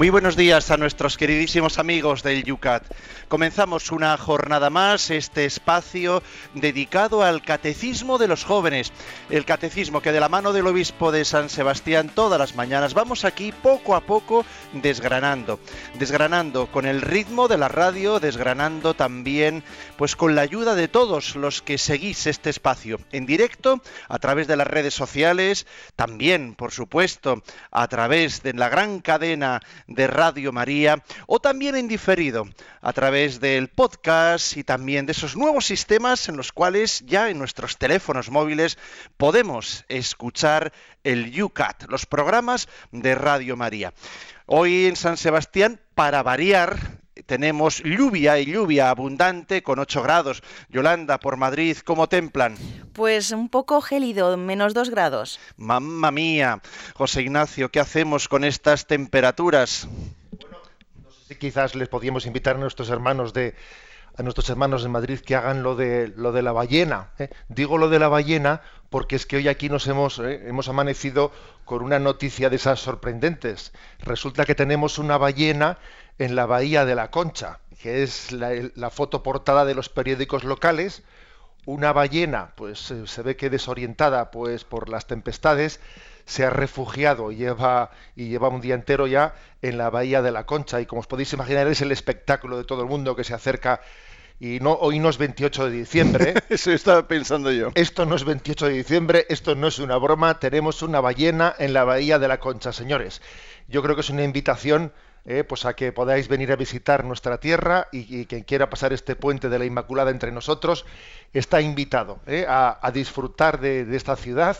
Muy buenos días a nuestros queridísimos amigos del Yucat. Comenzamos una jornada más, este espacio dedicado al catecismo de los jóvenes. El catecismo que de la mano del obispo de San Sebastián todas las mañanas vamos aquí poco a poco desgranando. Desgranando con el ritmo de la radio, desgranando también pues con la ayuda de todos los que seguís este espacio en directo a través de las redes sociales, también por supuesto a través de la gran cadena de Radio María o también en diferido a través del podcast y también de esos nuevos sistemas en los cuales ya en nuestros teléfonos móviles podemos escuchar el UCAT, los programas de Radio María. Hoy en San Sebastián, para variar, tenemos lluvia y lluvia abundante con 8 grados. Yolanda, por Madrid, ¿cómo templan? Pues un poco gélido, menos 2 grados. Mamma mía. José Ignacio, ¿qué hacemos con estas temperaturas? Bueno, no sé si quizás les podíamos invitar a nuestros hermanos de a nuestros hermanos de Madrid que hagan lo de lo de la ballena. ¿eh? Digo lo de la ballena porque es que hoy aquí nos hemos, ¿eh? hemos amanecido con una noticia de esas sorprendentes. Resulta que tenemos una ballena en la bahía de la Concha, que es la, la foto portada de los periódicos locales. Una ballena, pues eh, se ve que desorientada, pues por las tempestades, se ha refugiado y lleva, y lleva un día entero ya en la bahía de la Concha. Y como os podéis imaginar, es el espectáculo de todo el mundo que se acerca. Y no, hoy no es 28 de diciembre. Eso estaba pensando yo. Esto no es 28 de diciembre, esto no es una broma. Tenemos una ballena en la bahía de la Concha, señores. Yo creo que es una invitación eh, pues a que podáis venir a visitar nuestra tierra y, quien quiera pasar este puente de la Inmaculada entre nosotros está invitado eh, a, disfrutar de, de, esta ciudad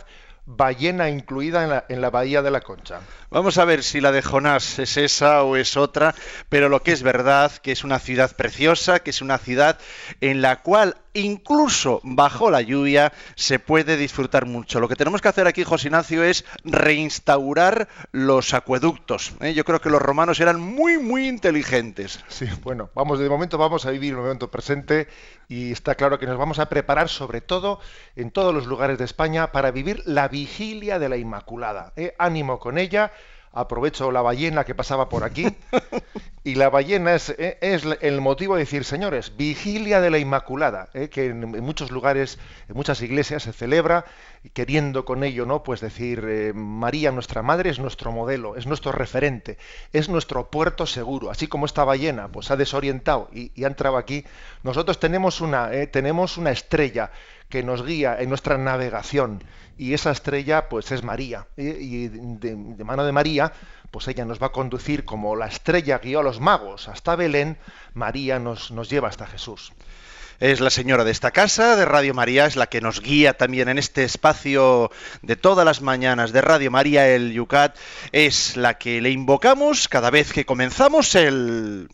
ballena incluida en la, en la, bahía de la Concha. Vamos a ver si la de Jonás es esa o es otra, pero lo que es verdad que es una ciudad preciosa, que es una ciudad en la cual incluso bajo la lluvia se puede disfrutar mucho. Lo que tenemos que hacer aquí, José Ignacio, es reinstaurar los acueductos. ¿eh? Yo creo que los romanos eran muy, muy inteligentes. Sí, bueno, vamos, de momento vamos a vivir un momento presente y está claro que nos vamos a preparar sobre todo en todos los lugares de España para vivir la vigilia de la Inmaculada. ¿eh? Ánimo con ella aprovecho la ballena que pasaba por aquí, y la ballena es, es, el motivo de decir, señores, vigilia de la Inmaculada, ¿eh? que en, en, muchos lugares, en muchas iglesias se celebra, queriendo con ello, ¿no? Pues decir, eh, María, nuestra madre, es nuestro modelo, es nuestro referente, es nuestro puerto seguro, así como esta ballena, pues ha desorientado y, y ha entrado aquí, nosotros tenemos una, eh, tenemos una estrella que nos guía en nuestra navegación. Y esa estrella pues es María. Y de, mano de María pues ella nos va a conducir como la estrella guió a los magos hasta Belén. María nos, nos lleva hasta Jesús. Es la señora de esta casa, de Radio María, es la que nos guía también en este espacio de todas las mañanas de Radio María, el Yucat, es la que le invocamos cada vez que comenzamos el...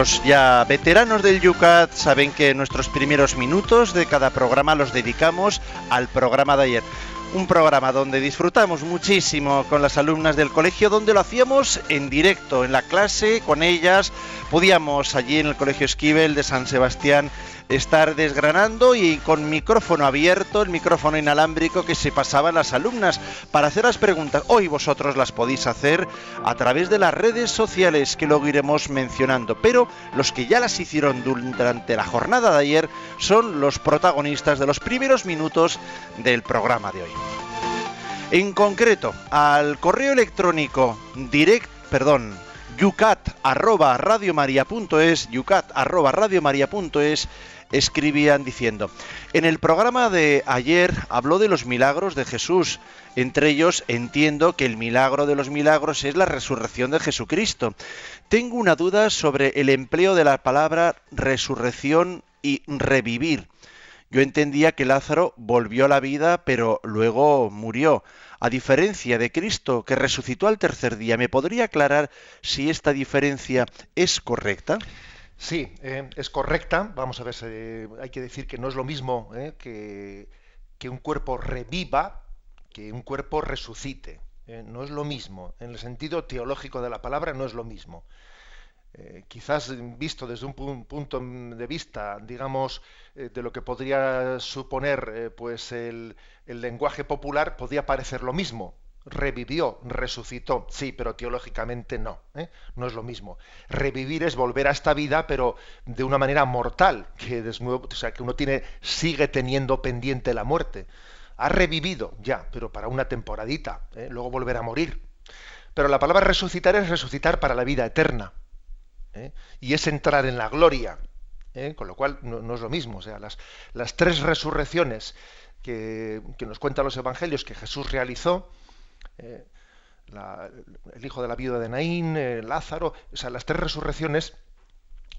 Los ya veteranos del Yucat saben que nuestros primeros minutos de cada programa los dedicamos al programa de ayer. Un programa donde disfrutamos muchísimo con las alumnas del colegio, donde lo hacíamos en directo, en la clase, con ellas. Podíamos allí en el Colegio Esquivel de San Sebastián estar desgranando y con micrófono abierto, el micrófono inalámbrico que se pasaban las alumnas para hacer las preguntas. Hoy vosotros las podéis hacer a través de las redes sociales que luego iremos mencionando, pero los que ya las hicieron durante la jornada de ayer son los protagonistas de los primeros minutos del programa de hoy. En concreto, al correo electrónico direct, perdón, yucat arroba radiomaria.es, yucat arroba radiomaria.es escribían diciendo, en el programa de ayer habló de los milagros de Jesús, entre ellos entiendo que el milagro de los milagros es la resurrección de Jesucristo. Tengo una duda sobre el empleo de la palabra resurrección y revivir. Yo entendía que Lázaro volvió a la vida, pero luego murió. A diferencia de Cristo, que resucitó al tercer día, ¿me podría aclarar si esta diferencia es correcta? Sí, eh, es correcta. Vamos a ver, hay que decir que no es lo mismo eh, que, que, un cuerpo reviva que un cuerpo resucite. Eh, no es lo mismo. En el sentido teológico de la palabra no es lo mismo. Eh, quizás visto desde un punto de vista, digamos, eh, de lo que podría suponer eh, pues el, lenguaje popular, podría parecer lo mismo. Revivió, resucitó, sí, pero teológicamente no, no es lo mismo. Revivir es volver a esta vida, pero de una manera mortal, que o sea, que uno tiene, sigue teniendo pendiente la muerte. Ha revivido, ya, pero para una temporadita, luego volver a morir. Pero la palabra resucitar es resucitar para la vida eterna. ¿eh? y es entrar en la gloria. ¿eh? Con lo cual no, es lo mismo. O sea, las tres resurrecciones que, nos cuentan los evangelios que Jesús realizó, ¿eh? el hijo de la viuda de Naín, Lázaro, o sea, las tres resurrecciones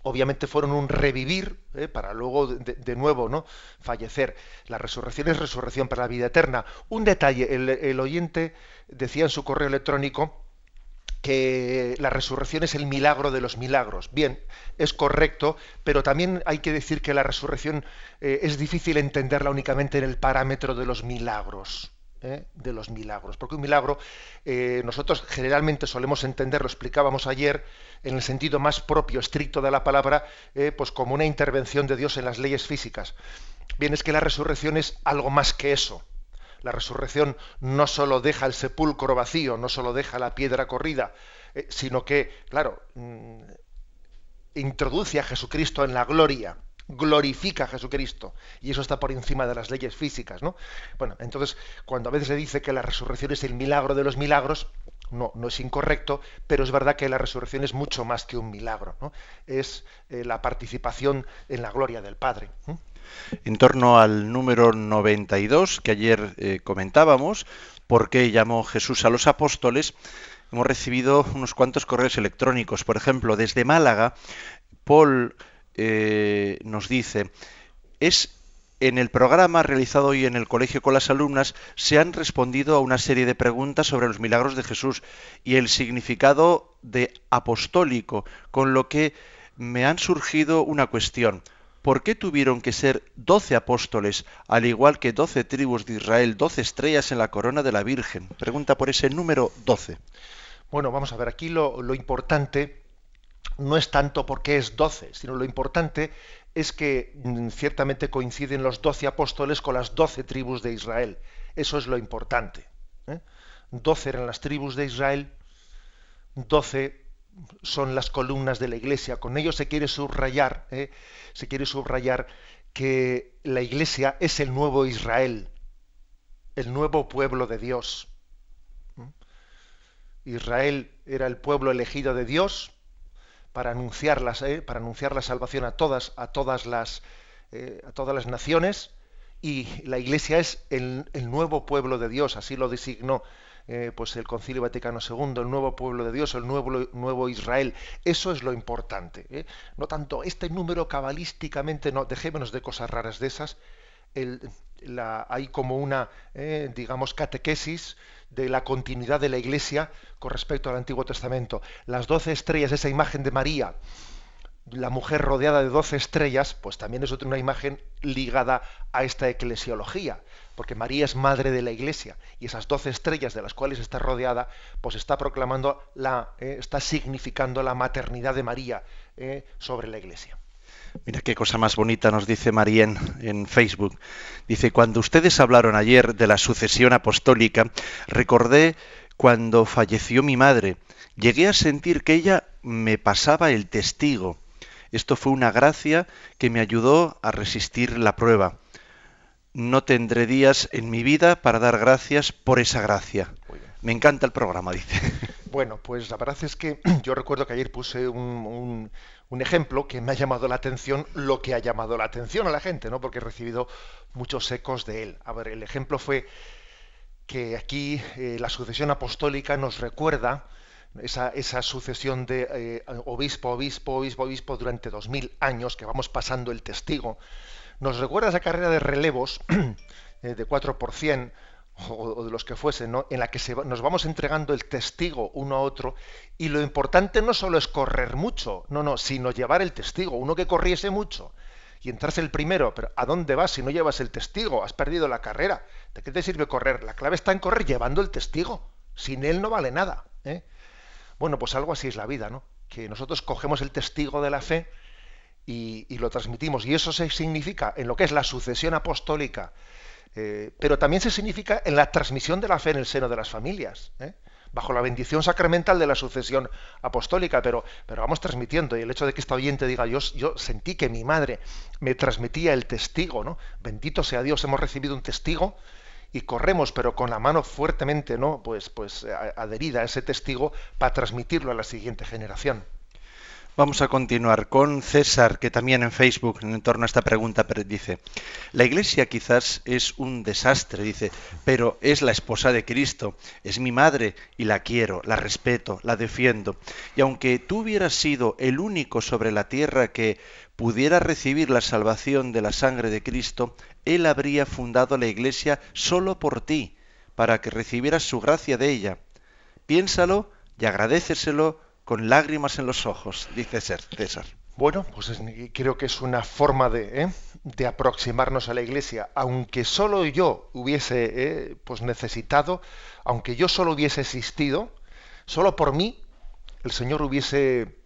obviamente fueron un revivir para luego de, nuevo no fallecer la resurrección es resurrección para la vida eterna un detalle el oyente decía en su correo electrónico que la resurrección es el milagro de los milagros. Bien, es correcto, pero también hay que decir que la resurrección eh, es difícil entenderla únicamente en el parámetro de los milagros. ¿Eh? de los milagros. Porque un milagro eh, nosotros generalmente solemos entender, lo explicábamos ayer, en el sentido más propio, estricto de la palabra, pues como una intervención de Dios en las leyes físicas. Bien, es que la resurrección es algo más que eso. La resurrección no solo deja el sepulcro vacío, no solo deja la piedra corrida, eh, sino que, claro, mm, introduce a Jesucristo en la gloria, glorifica a Jesucristo. Y eso está por encima de las leyes físicas, ¿no? Bueno, entonces, cuando a veces se dice que la resurrección es el milagro de los milagros, no, no es incorrecto, pero es verdad que la resurrección es mucho más que un milagro, ¿no? Es eh, la participación en la gloria del Padre en torno al número 92 que ayer eh, comentábamos, por qué llamó Jesús a los apóstoles, hemos recibido unos cuantos correos electrónicos. Por ejemplo, desde Málaga, Paul eh, nos dice, es en el programa realizado hoy en el colegio con las alumnas se han respondido a una serie de preguntas sobre los milagros de Jesús y el significado de apostólico, con lo que me han surgido una cuestión. ¿por qué tuvieron que ser doce apóstoles, al igual que doce tribus de Israel, doce estrellas en la corona de la Virgen? Pregunta por ese número doce. Bueno, vamos a ver, aquí lo, importante no es tanto porque es doce, sino lo importante es que mm, ciertamente coinciden los doce apóstoles con las doce tribus de Israel. Eso es lo importante. ¿eh? Doce eran las tribus de Israel, doce son las columnas de la iglesia. Con ello se quiere subrayar, ¿eh? se quiere subrayar que la iglesia es el nuevo Israel, el nuevo pueblo de Dios. ¿Mm? Israel era el pueblo elegido de Dios para anunciar, ¿eh? para anunciar la salvación a todas, a todas las, eh, a todas las naciones y la iglesia es el, nuevo pueblo de Dios, así lo designó eh, pues el Concilio Vaticano II, el nuevo pueblo de Dios, el nuevo, nuevo Israel. Eso es lo importante. ¿eh? No tanto este número cabalísticamente, no, dejémonos de cosas raras de esas. hay como una, digamos, catequesis de la continuidad de la Iglesia con respecto al Antiguo Testamento. Las doce estrellas, esa imagen de María, la mujer rodeada de doce estrellas, pues también es otra una imagen ligada a esta eclesiología, porque María es madre de la Iglesia y esas doce estrellas de las cuales está rodeada, pues está proclamando la, eh, está significando la maternidad de María eh, sobre la Iglesia. Mira qué cosa más bonita nos dice María en Facebook. Dice, cuando ustedes hablaron ayer de la sucesión apostólica, recordé cuando falleció mi madre. Llegué a sentir que ella me pasaba el testigo esto fue una gracia que me ayudó a resistir la prueba. No tendré días en mi vida para dar gracias por esa gracia. Me encanta el programa, dice. Bueno, pues la verdad es que yo recuerdo que ayer puse un, ejemplo que me ha llamado la atención, lo que ha llamado la atención a la gente, ¿no? Porque he recibido muchos ecos de él. A ver, el ejemplo fue que aquí eh, la sucesión apostólica nos recuerda esa, esa sucesión de eh, obispo, obispo, obispo, obispo durante dos mil años, que vamos pasando el testigo, nos recuerda esa carrera de relevos eh, de 4 por o, de los que fuesen, ¿no? en la que se, nos vamos entregando el testigo uno a otro, y lo importante no solo es correr mucho, no, no, sino llevar el testigo, uno que corriese mucho y entrase el primero, pero ¿a dónde vas si no llevas el testigo? Has perdido la carrera. ¿De qué te sirve correr? La clave está en correr llevando el testigo. Sin él no vale nada. ¿eh? Bueno, pues algo así es la vida, ¿no? Que nosotros cogemos el testigo de la fe y, y lo transmitimos. Y eso se significa en lo que es la sucesión apostólica, eh, pero también se significa en la transmisión de la fe en el seno de las familias, ¿eh? bajo la bendición sacramental de la sucesión apostólica, pero, pero vamos transmitiendo. Y el hecho de que esta oyente diga, yo, yo sentí que mi madre me transmitía el testigo, ¿no? Bendito sea Dios, hemos recibido un testigo y corremos, pero con la mano fuertemente, ¿no? Pues, pues adherida a ese testigo para transmitirlo a la siguiente generación. Vamos a continuar con César, que también en Facebook, en torno a esta pregunta, dice, la iglesia quizás es un desastre, dice, pero es la esposa de Cristo, es mi madre y la quiero, la respeto, la defiendo. Y aunque tú hubieras sido el único sobre la tierra que pudiera recibir la salvación de la sangre de Cristo, Él habría fundado la iglesia solo por ti, para que recibieras su gracia de ella. Piénsalo y agradeceselo con lágrimas en los ojos, dice César. Bueno, pues creo que es una forma de, ¿eh? de, aproximarnos a la Iglesia, aunque solo yo hubiese ¿eh? pues necesitado, aunque yo solo hubiese existido, solo por mí el Señor hubiese,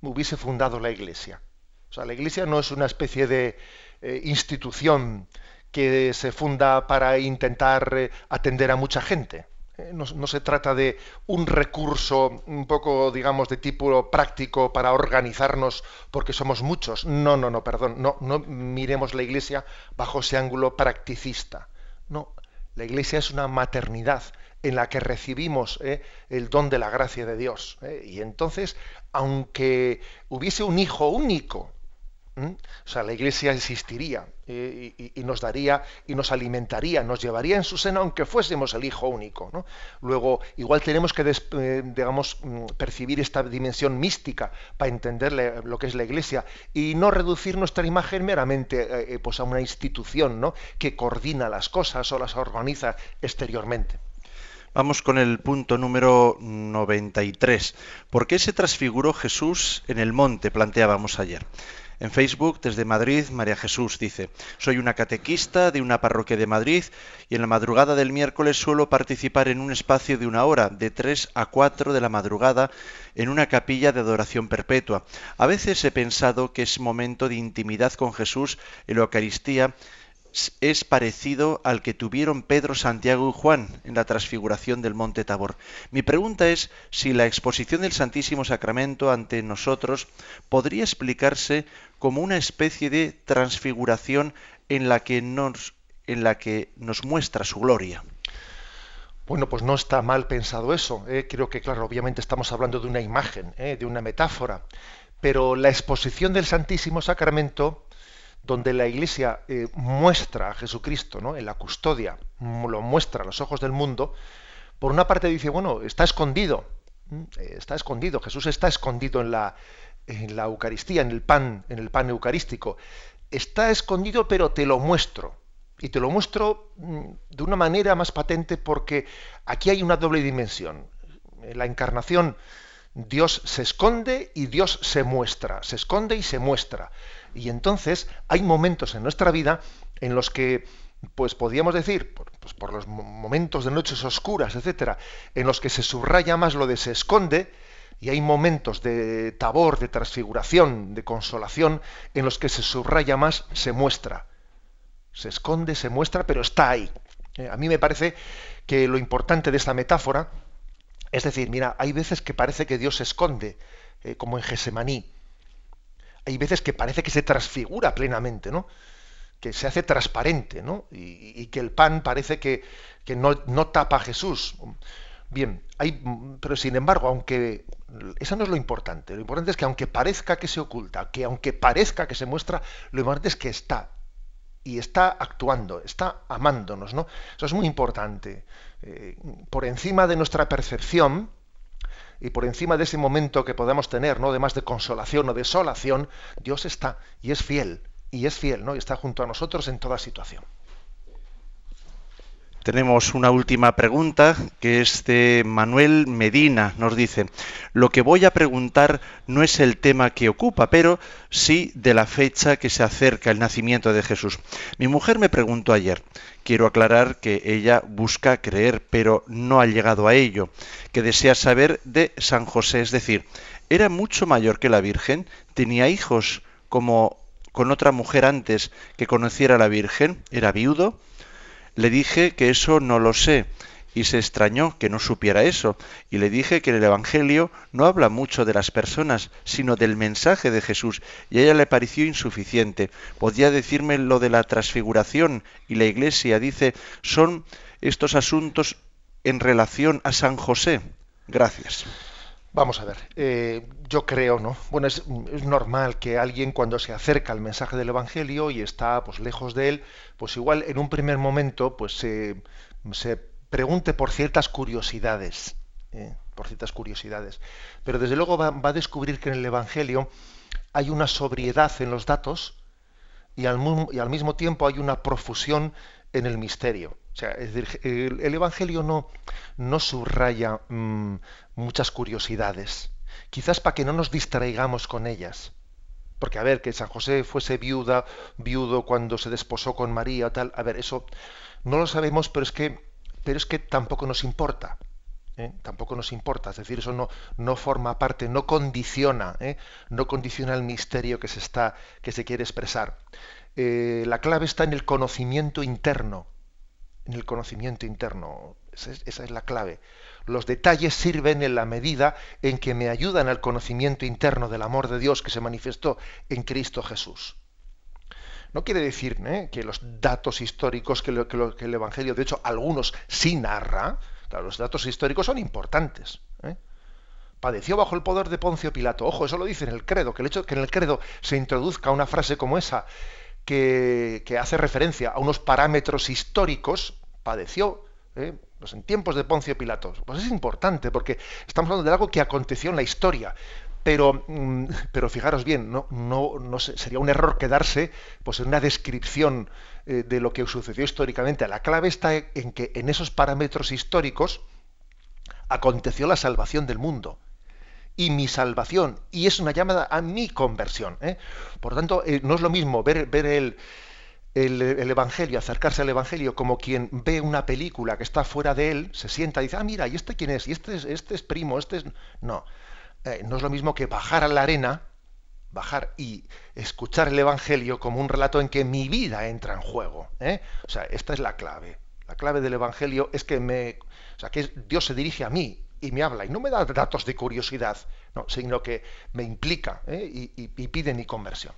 hubiese fundado la Iglesia. O sea, la Iglesia no es una especie de eh, institución que se funda para intentar atender a mucha gente. Eh, no, se trata de un recurso un poco, digamos, de tipo práctico para organizarnos porque somos muchos. No, no, no, perdón. No, no miremos la Iglesia bajo ese ángulo practicista. No, la Iglesia es una maternidad en la que recibimos eh, el don de la gracia de Dios. Eh, y entonces, aunque hubiese un hijo único, ¿Mm? O sea, la Iglesia existiría eh, y, nos daría y nos alimentaría, nos llevaría en su seno aunque fuésemos el Hijo único. Luego, igual tenemos que, eh, digamos, mm, percibir esta dimensión mística para entender lo que es la Iglesia y no reducir nuestra imagen meramente eh, pues a una institución ¿no? que coordina las cosas o las organiza exteriormente. Vamos con el punto número 93. ¿Por qué se transfiguró Jesús en el monte? Planteábamos ayer. En Facebook, desde Madrid, María Jesús dice, soy una catequista de una parroquia de Madrid y en la madrugada del miércoles suelo participar en un espacio de una hora, de 3 a 4 de la madrugada, en una capilla de adoración perpetua. A veces he pensado que es momento de intimidad con Jesús en la Eucaristía es parecido al que tuvieron Pedro, Santiago y Juan en la transfiguración del monte Tabor. Mi pregunta es si la exposición del Santísimo Sacramento ante nosotros podría explicarse como una especie de transfiguración en la que nos, en la que nos muestra su gloria. Bueno, pues no está mal pensado eso. ¿eh? Creo que, claro, obviamente estamos hablando de una imagen, ¿eh? de una metáfora, pero la exposición del Santísimo Sacramento donde la Iglesia eh, muestra a Jesucristo ¿no? en la custodia, lo muestra a los ojos del mundo, por una parte dice, bueno, está escondido, está escondido, Jesús está escondido en la, en la Eucaristía, en el pan, en el pan eucarístico. Está escondido, pero te lo muestro. Y te lo muestro mm, de una manera más patente porque aquí hay una doble dimensión. En la encarnación Dios se esconde y Dios se muestra. Se esconde y se muestra. Y entonces hay momentos en nuestra vida en los que, pues podríamos decir, por, pues, por los momentos de noches oscuras, etcétera, en los que se subraya más lo de se esconde, y hay momentos de tabor, de transfiguración, de consolación, en los que se subraya más, se muestra. Se esconde, se muestra, pero está ahí. Eh, a mí me parece que lo importante de esta metáfora es decir, mira, hay veces que parece que Dios se esconde, eh, como en Gesemaní. Hay veces que parece que se transfigura plenamente, ¿no? Que se hace transparente, ¿no? Y, que el pan parece que, no, tapa a Jesús. Bien, hay, pero sin embargo, aunque eso no es lo importante, lo importante es que aunque parezca que se oculta, que aunque parezca que se muestra, lo importante es que está y está actuando, está amándonos, ¿no? Eso es muy importante. Eh, por encima de nuestra percepción, y por encima de ese momento que podamos tener, ¿no? de más de consolación o desolación, Dios está y es fiel, y es fiel, ¿no? y está junto a nosotros en toda situación. Tenemos una última pregunta que es de Manuel Medina. Nos dice, lo que voy a preguntar no es el tema que ocupa, pero sí de la fecha que se acerca el nacimiento de Jesús. Mi mujer me preguntó ayer, quiero aclarar que ella busca creer, pero no ha llegado a ello, que desea saber de San José, es decir, era mucho mayor que la Virgen, tenía hijos como con otra mujer antes que conociera a la Virgen, era viudo, le dije que eso no lo sé y se extrañó que no supiera eso, y le dije que el Evangelio no habla mucho de las personas, sino del mensaje de Jesús, y a ella le pareció insuficiente. Podía decirme lo de la transfiguración, y la Iglesia dice, son estos asuntos en relación a San José. Gracias. Vamos a ver, eh, yo creo, ¿no? Bueno, es, normal que alguien cuando se acerca al mensaje del Evangelio y está pues lejos de él, pues igual en un primer momento pues se, pregunte por ciertas curiosidades, ¿eh? por ciertas curiosidades. Pero desde luego va, a descubrir que en el Evangelio hay una sobriedad en los datos y al, y al mismo tiempo hay una profusión en el misterio. O sea, es decir, el, Evangelio no, no subraya mm, muchas curiosidades, quizás para que no nos distraigamos con ellas. Porque, a ver, que San José fuese viuda, viudo cuando se desposó con María, tal, a ver, eso no lo sabemos, pero es que, pero es que tampoco nos importa. ¿eh? Tampoco nos importa, es decir, eso no, no forma parte, no condiciona, ¿eh? no condiciona el misterio que se está, que se quiere expresar. Eh, la clave está en el conocimiento interno en el conocimiento interno. Esa es, la clave. Los detalles sirven en la medida en que me ayudan al conocimiento interno del amor de Dios que se manifestó en Cristo Jesús. No quiere decir ¿eh? que los datos históricos que, el Evangelio, de hecho, algunos sí narra, los datos históricos son importantes. ¿eh? Padeció bajo el poder de Poncio Pilato. Ojo, eso lo dice en el credo, que el hecho que en el credo se introduzca una frase como esa, que, hace referencia a unos parámetros históricos, padeció ¿eh? pues en tiempos de Poncio Pilato. Pues es importante, porque estamos hablando de algo que aconteció en la historia. Pero, mm, pero fijaros bien, no, no, no sería un error quedarse pues, en una descripción eh, de lo que sucedió históricamente. La clave está en que en esos parámetros históricos aconteció la salvación del mundo y mi salvación. Y es una llamada a mi conversión. ¿eh? Por tanto, eh, no es lo mismo ver, ver el, el, Evangelio, acercarse al Evangelio como quien ve una película que está fuera de él, se sienta y dice, ah, mira, ¿y este quién es? ¿Y este es, este es primo? Este es... No, eh, no es lo mismo que bajar a la arena, bajar y escuchar el Evangelio como un relato en que mi vida entra en juego. O sea, esta es la clave. La clave del Evangelio es que me, o sea, que Dios se dirige a mí, y me habla y no me da datos de curiosidad, no, sino que me implica ¿eh? y, y, y pide mi conversión.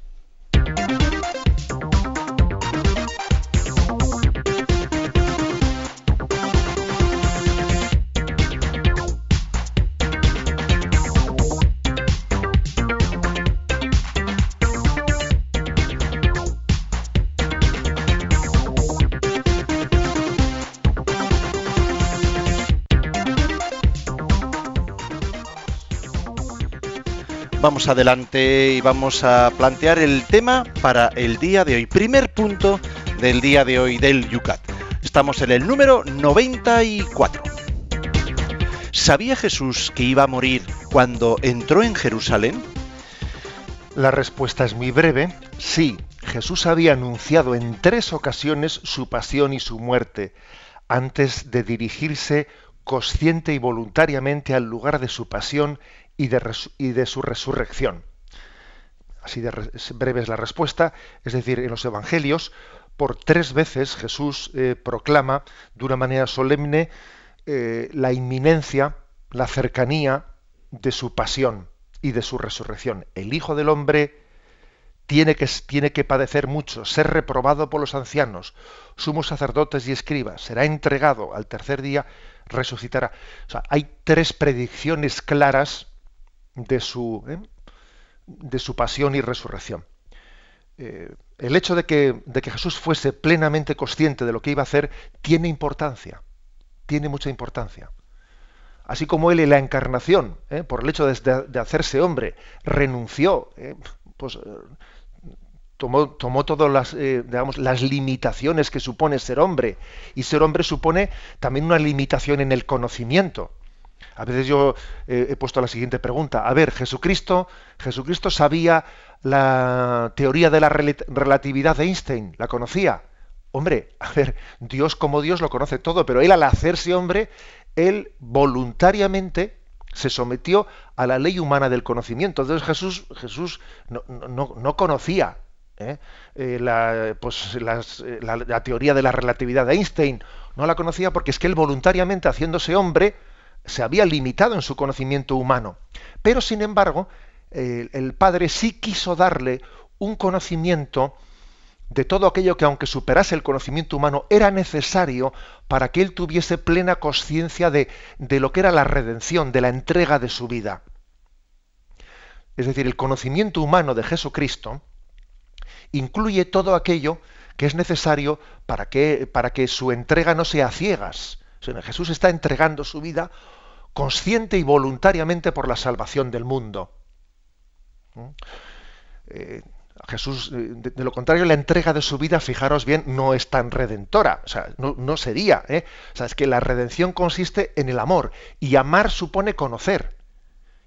Vamos adelante y vamos a plantear el tema para el día de hoy. Primer punto del día de hoy del Yucat. Estamos en el número 94. ¿Sabía Jesús que iba a morir cuando entró en Jerusalén? La respuesta es muy breve. Sí, Jesús había anunciado en tres ocasiones su pasión y su muerte antes de dirigirse consciente y voluntariamente al lugar de su pasión y de, su resurrección. Así de breve es la respuesta, es decir, en los Evangelios, por tres veces Jesús eh, proclama de una manera solemne eh, la inminencia, la cercanía de su pasión y de su resurrección. El Hijo del Hombre tiene que, tiene que padecer mucho, ser reprobado por los ancianos, sumos sacerdotes y escribas, será entregado al tercer día, resucitará. O sea, hay tres predicciones claras de su, ¿eh? de su pasión y resurrección. Eh, el hecho de que, de que Jesús fuese plenamente consciente de lo que iba a hacer tiene importancia, tiene mucha importancia. así como él en la encarnación, ¿eh? por el hecho de, hacerse hombre, renunció, pues tomó, tomó todas las, digamos, las limitaciones que supone ser hombre. Y ser hombre supone también una limitación en el conocimiento. A veces yo he puesto la siguiente pregunta. A ver, Jesucristo, Jesucristo sabía la teoría de la relatividad de Einstein, ¿la conocía? Hombre, a ver, Dios como Dios lo conoce todo, pero él al hacerse hombre, él voluntariamente se sometió a la ley humana del conocimiento. Entonces Jesús, Jesús no, conocía ¿eh? Eh, la, pues, eh, la, teoría de la relatividad de Einstein, no la conocía porque es que él voluntariamente, haciéndose hombre, se había limitado en su conocimiento humano. Pero, sin embargo, el Padre sí quiso darle un conocimiento de todo aquello que aunque superase el conocimiento humano era necesario para que él tuviese plena conciencia de, de, lo que era la redención, de la entrega de su vida. Es decir, el conocimiento humano de Jesucristo incluye todo aquello que es necesario para que, para que su entrega no sea ciegas. Jesús está entregando su vida consciente y voluntariamente por la salvación del mundo. ¿Mm? Eh, Jesús, eh, de, lo contrario, la entrega de su vida, fijaros bien, no es tan redentora. O sea, no, sería. ¿eh? O sea, es que la redención consiste en el amor. Y amar supone conocer.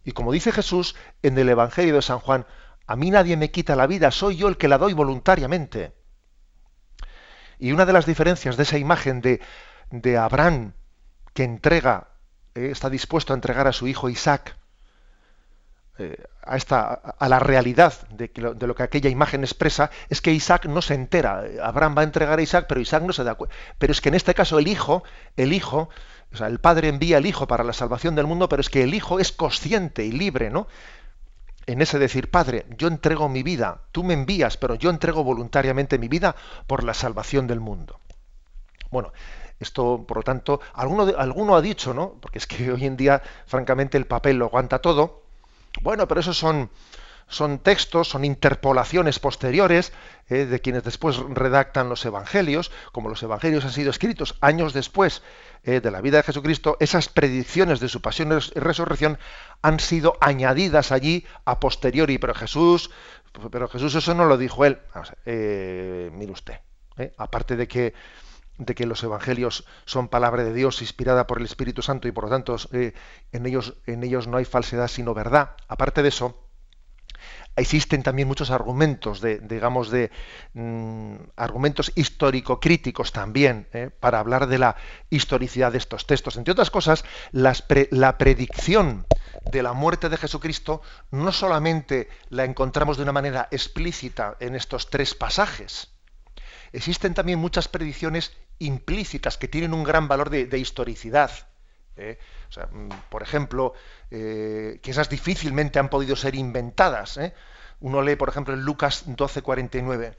Y como dice Jesús en el Evangelio de San Juan, a mí nadie me quita la vida, soy yo el que la doy voluntariamente. Y una de las diferencias de esa imagen de, de Abraham que entrega, eh, está dispuesto a entregar a su hijo Isaac, eh, a, esta, a la realidad de, lo que aquella imagen expresa, es que Isaac no se entera. Abraham va a entregar a Isaac, pero Isaac no se da cuenta. Pero es que en este caso el hijo, el hijo, o sea, el padre envía al hijo para la salvación del mundo, pero es que el hijo es consciente y libre, ¿no? En ese decir, Padre, yo entrego mi vida, tú me envías, pero yo entrego voluntariamente mi vida por la salvación del mundo. Bueno, esto, por lo tanto, alguno, alguno ha dicho, ¿no? Porque es que hoy en día, francamente, el papel lo aguanta todo bueno, pero esos son, son textos, son interpolaciones posteriores eh, de quienes después redactan los evangelios, como los evangelios han sido escritos años después eh, de la vida de Jesucristo, esas predicciones de su pasión y resurrección han sido añadidas allí a posteriori, pero Jesús, pero Jesús eso no lo dijo él. Eh, mire usted, aparte de que de que los evangelios son palabra de Dios inspirada por el Espíritu Santo y por lo tanto eh, en, ellos, en ellos no hay falsedad sino verdad. Aparte de eso, existen también muchos argumentos de, digamos, de mm, argumentos histórico-críticos también eh, para hablar de la historicidad de estos textos. Entre otras cosas, la predicción de la muerte de Jesucristo no solamente la encontramos de una manera explícita en estos tres pasajes, existen también muchas predicciones implícitas que tienen un gran valor de, historicidad. ¿eh? Mm, por ejemplo, eh, que esas difícilmente han podido ser inventadas. ¿eh? Uno lee, por ejemplo, en Lucas 12:49.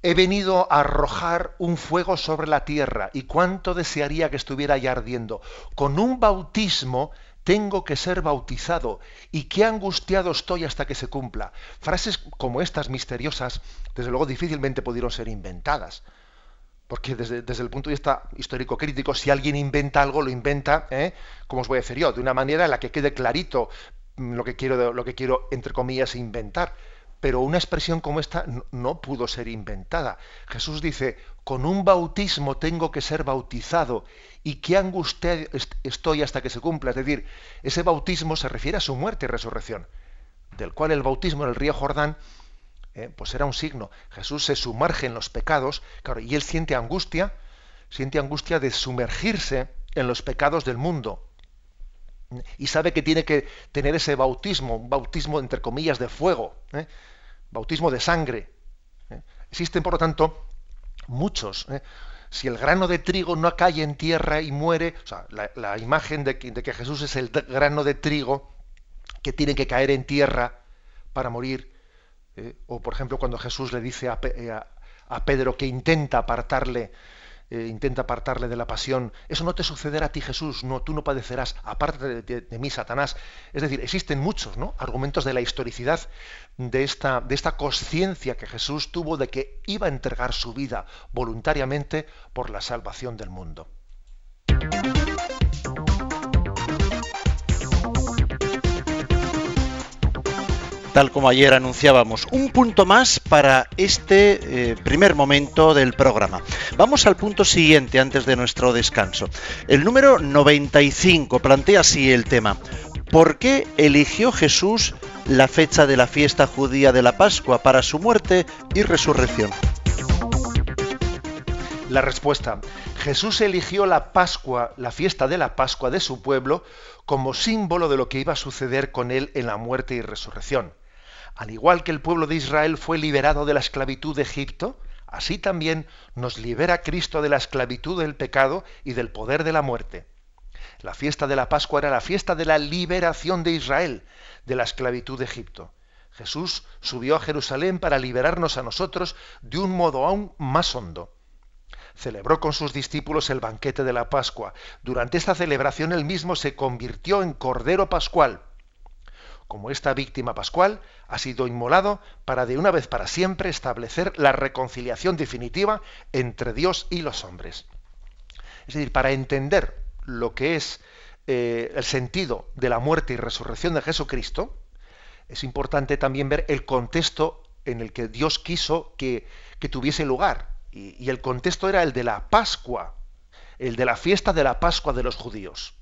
He venido a arrojar un fuego sobre la tierra y cuánto desearía que estuviera ya ardiendo. Con un bautismo tengo que ser bautizado y qué angustiado estoy hasta que se cumpla. Frases como estas misteriosas, desde luego difícilmente pudieron ser inventadas. Porque desde, el punto de vista histórico crítico, si alguien inventa algo, lo inventa, ¿eh? como os voy a decir yo, de una manera en la que quede clarito mm, lo que quiero, lo que quiero entre comillas, inventar. Pero una expresión como esta no pudo ser inventada. Jesús dice, con un bautismo tengo que ser bautizado y qué angustia estoy hasta que se cumpla. Es decir, ese bautismo se refiere a su muerte y resurrección, del cual el bautismo en el río Jordán eh, pues era un signo. Jesús se sumerge en los pecados, claro, y él siente angustia, siente angustia de sumergirse en los pecados del mundo. Y sabe que tiene que tener ese bautismo, un bautismo entre comillas de fuego, ¿eh? bautismo de sangre. ¿eh? Existen, por lo tanto, muchos. ¿eh? Si el grano de trigo no cae en tierra y muere, o sea, la, imagen de que, Jesús es el grano de trigo que tiene que caer en tierra para morir, ¿eh? o por ejemplo cuando Jesús le dice a, eh, a Pedro que intenta apartarle eh, intenta apartarle de la pasión. Eso no te sucederá a ti, Jesús. No, tú no padecerás. Aparte de, mí, Satanás. Es decir, existen muchos ¿no? argumentos de la historicidad de esta, de esta conciencia que Jesús tuvo de que iba a entregar su vida voluntariamente por la salvación del mundo. Tal como ayer anunciábamos, un punto más para este eh, primer momento del programa. Vamos al punto siguiente antes de nuestro descanso. El número 95 plantea así el tema. ¿Por qué eligió Jesús la fecha de la fiesta judía de la Pascua para su muerte y resurrección? La respuesta. Jesús eligió la Pascua, la fiesta de la Pascua de su pueblo, como símbolo de lo que iba a suceder con él en la muerte y resurrección. Al igual que el pueblo de Israel fue liberado de la esclavitud de Egipto, así también nos libera Cristo de la esclavitud del pecado y del poder de la muerte. La fiesta de la Pascua era la fiesta de la liberación de Israel de la esclavitud de Egipto. Jesús subió a Jerusalén para liberarnos a nosotros de un modo aún más hondo celebró con sus discípulos el banquete de la Pascua. Durante esta celebración él mismo se convirtió en Cordero Pascual. Como esta víctima pascual ha sido inmolado para de una vez para siempre establecer la reconciliación definitiva entre Dios y los hombres. Es decir, para entender lo que es eh, el sentido de la muerte y resurrección de Jesucristo, es importante también ver el contexto en el que Dios quiso que, que tuviese lugar y, el contexto era el de la Pascua, el de la fiesta de la Pascua de los judíos.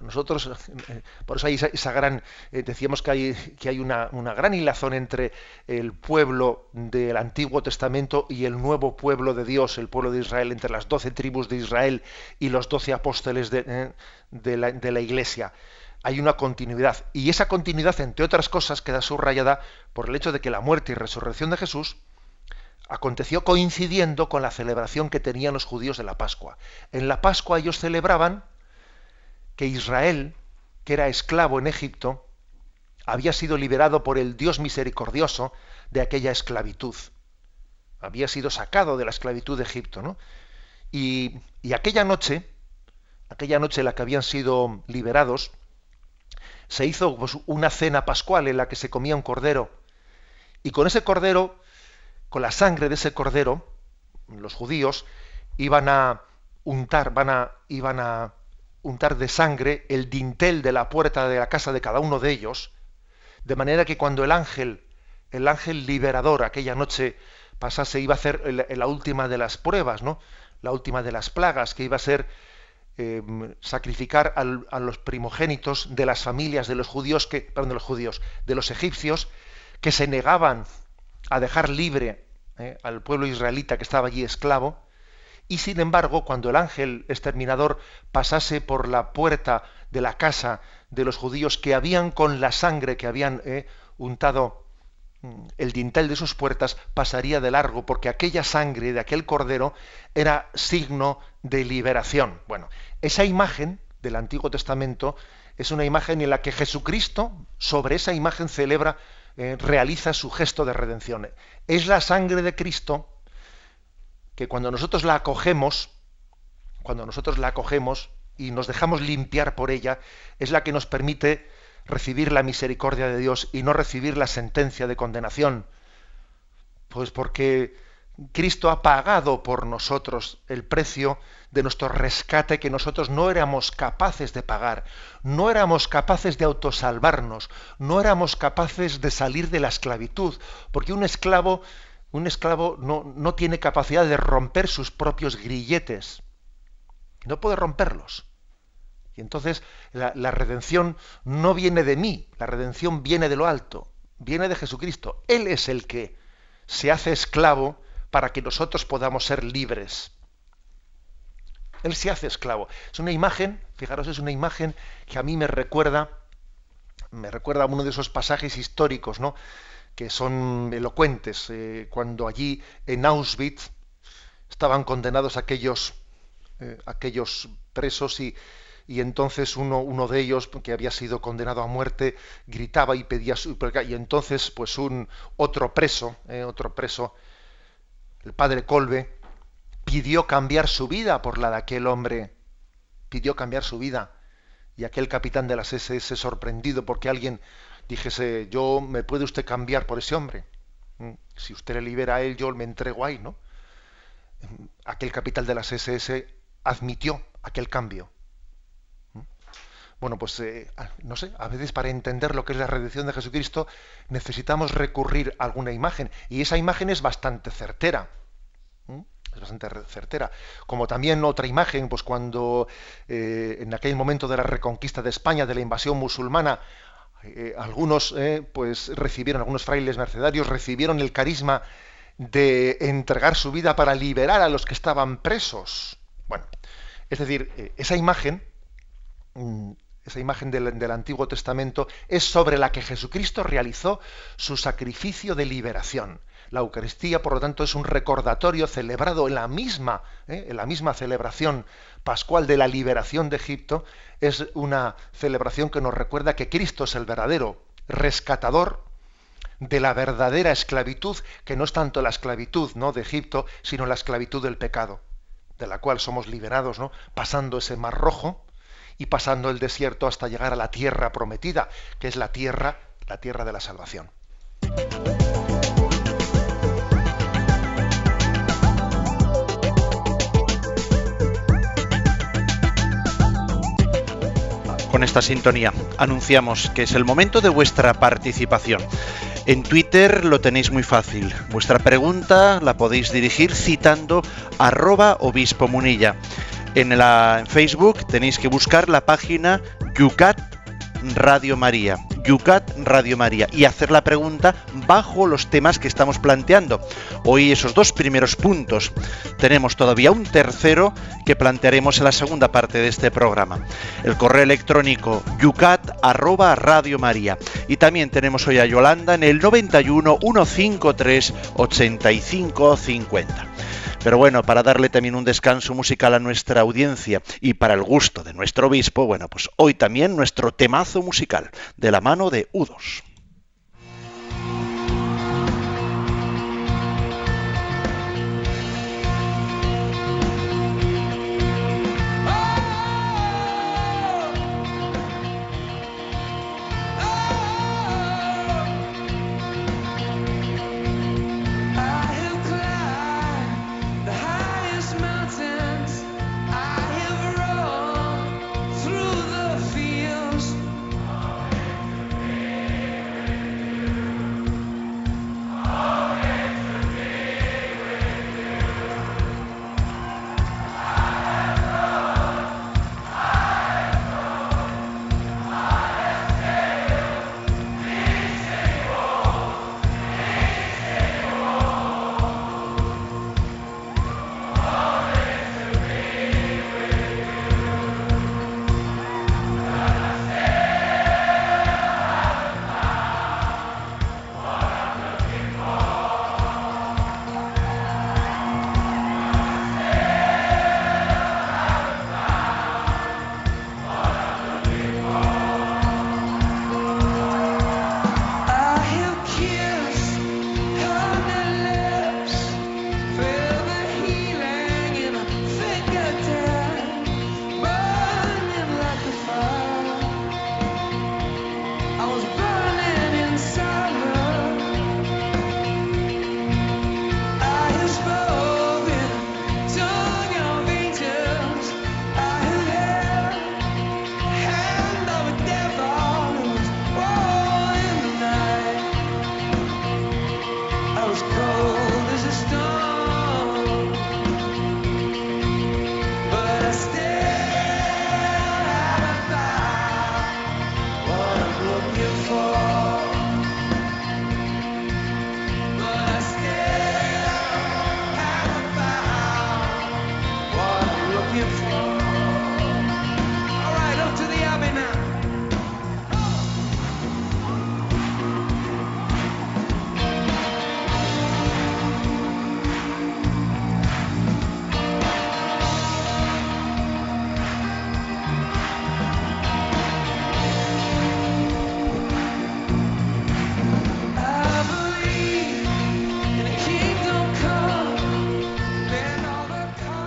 Nosotros, eh, por eso hay esa, gran, eh, decíamos que hay, que hay una, gran hilazón entre el pueblo del Antiguo Testamento y el nuevo pueblo de Dios, el pueblo de Israel, entre las doce tribus de Israel y los doce apóstoles de, eh, de la Iglesia. Hay una continuidad. Y esa continuidad, entre otras cosas, queda subrayada por el hecho de que la muerte y resurrección de Jesús aconteció coincidiendo con la celebración que tenían los judíos de la Pascua. En la Pascua ellos celebraban que Israel, que era esclavo en Egipto, había sido liberado por el Dios misericordioso de aquella esclavitud. Había sido sacado de la esclavitud de Egipto, ¿no? Y, aquella noche, aquella noche en la que habían sido liberados, se hizo pues, una cena pascual en la que se comía un cordero. Y con ese cordero con la sangre de ese cordero, los judíos iban a untar, iban a untar de sangre el dintel de la puerta de la casa de cada uno de ellos, de manera que cuando el ángel, el ángel liberador aquella noche pasase, iba a hacer la última de las pruebas, ¿no? La última de las plagas, que iba a ser em, sacrificar a los primogénitos de las familias de los judíos, que, perdón, de los judíos, de los egipcios, que se negaban a dejar libre eh, al pueblo israelita que estaba allí esclavo, y sin embargo, cuando el ángel exterminador pasase por la puerta de la casa de los judíos que habían con la sangre que habían eh, untado mm, el dintel de sus puertas, pasaría de largo, porque aquella sangre de aquel cordero era signo de liberación. Bueno, esa imagen del Antiguo Testamento es una imagen en la que Jesucristo, sobre esa imagen, celebra eh, realiza su gesto de redención. Es la sangre de Cristo que cuando nosotros la acogemos, cuando nosotros la acogemos y nos dejamos limpiar por ella, es la que nos permite recibir la misericordia de Dios y no recibir la sentencia de condenación. Pues porque Cristo ha pagado por nosotros el precio de nuestro rescate que nosotros no éramos capaces de pagar, no éramos capaces de autosalvarnos, no éramos capaces de salir de la esclavitud, porque un esclavo, un esclavo no, no tiene capacidad de romper sus propios grilletes, no puede romperlos. Y entonces la, la redención no viene de mí, la redención viene de lo alto, viene de Jesucristo. Él es el que se hace esclavo para que nosotros podamos ser libres. Él se hace esclavo. Es una imagen, fijaros, es una imagen que a mí me recuerda, me recuerda a uno de esos pasajes históricos, ¿no? Que son elocuentes, eh, cuando allí en Auschwitz estaban condenados aquellos, eh, aquellos presos y, y entonces uno, uno, de ellos que había sido condenado a muerte gritaba y pedía su y entonces pues un otro preso eh, otro preso el padre Colbe pidió cambiar su vida por la de aquel hombre. Pidió cambiar su vida. Y aquel capitán de las SS sorprendido porque alguien dijese, yo, ¿me puede usted cambiar por ese hombre? Mm, si usted le libera a él, yo me entrego ahí, ¿no? Aquel capitán de las SS admitió aquel cambio. Mm. bueno, pues eh, no sé, a veces para entender lo que es la redención de Jesucristo necesitamos recurrir a alguna imagen y esa imagen es bastante certera. Es bastante certera. Como también otra imagen, pues cuando eh, en aquel momento de la reconquista de España, de la invasión musulmana, eh, algunos pues recibieron, algunos frailes mercedarios recibieron el carisma de entregar su vida para liberar a los que estaban presos. Bueno, es decir, esa imagen mm, esa imagen del, Antiguo Testamento, es sobre la que Jesucristo realizó su sacrificio de liberación. La Eucaristía, por lo tanto, es un recordatorio celebrado en la misma, ¿eh? en la misma celebración pascual de la liberación de Egipto. Es una celebración que nos recuerda que Cristo es el verdadero rescatador de la verdadera esclavitud, que no es tanto la esclavitud ¿no? de Egipto, sino la esclavitud del pecado, de la cual somos liberados, ¿no? pasando ese mar rojo, y pasando el desierto hasta llegar a la tierra prometida, que es la tierra, la tierra de la salvación. Con esta sintonía anunciamos que es el momento de vuestra participación. En Twitter lo tenéis muy fácil. Vuestra pregunta la podéis dirigir citando arroba obispo munilla. En, la, Facebook tenéis que buscar la página Yucat Radio María, Yucat Radio María, y hacer la pregunta bajo los temas que estamos planteando. Hoy esos dos primeros puntos. Tenemos todavía un tercero que plantearemos en la segunda parte de este programa. El correo electrónico yucat arroba Radio María. Y también tenemos hoy a Yolanda en el 91 153 85 50. Pero bueno, para darle también un descanso musical a nuestra audiencia y para el gusto de nuestro obispo, bueno, pues hoy también nuestro temazo musical de la mano de Udos.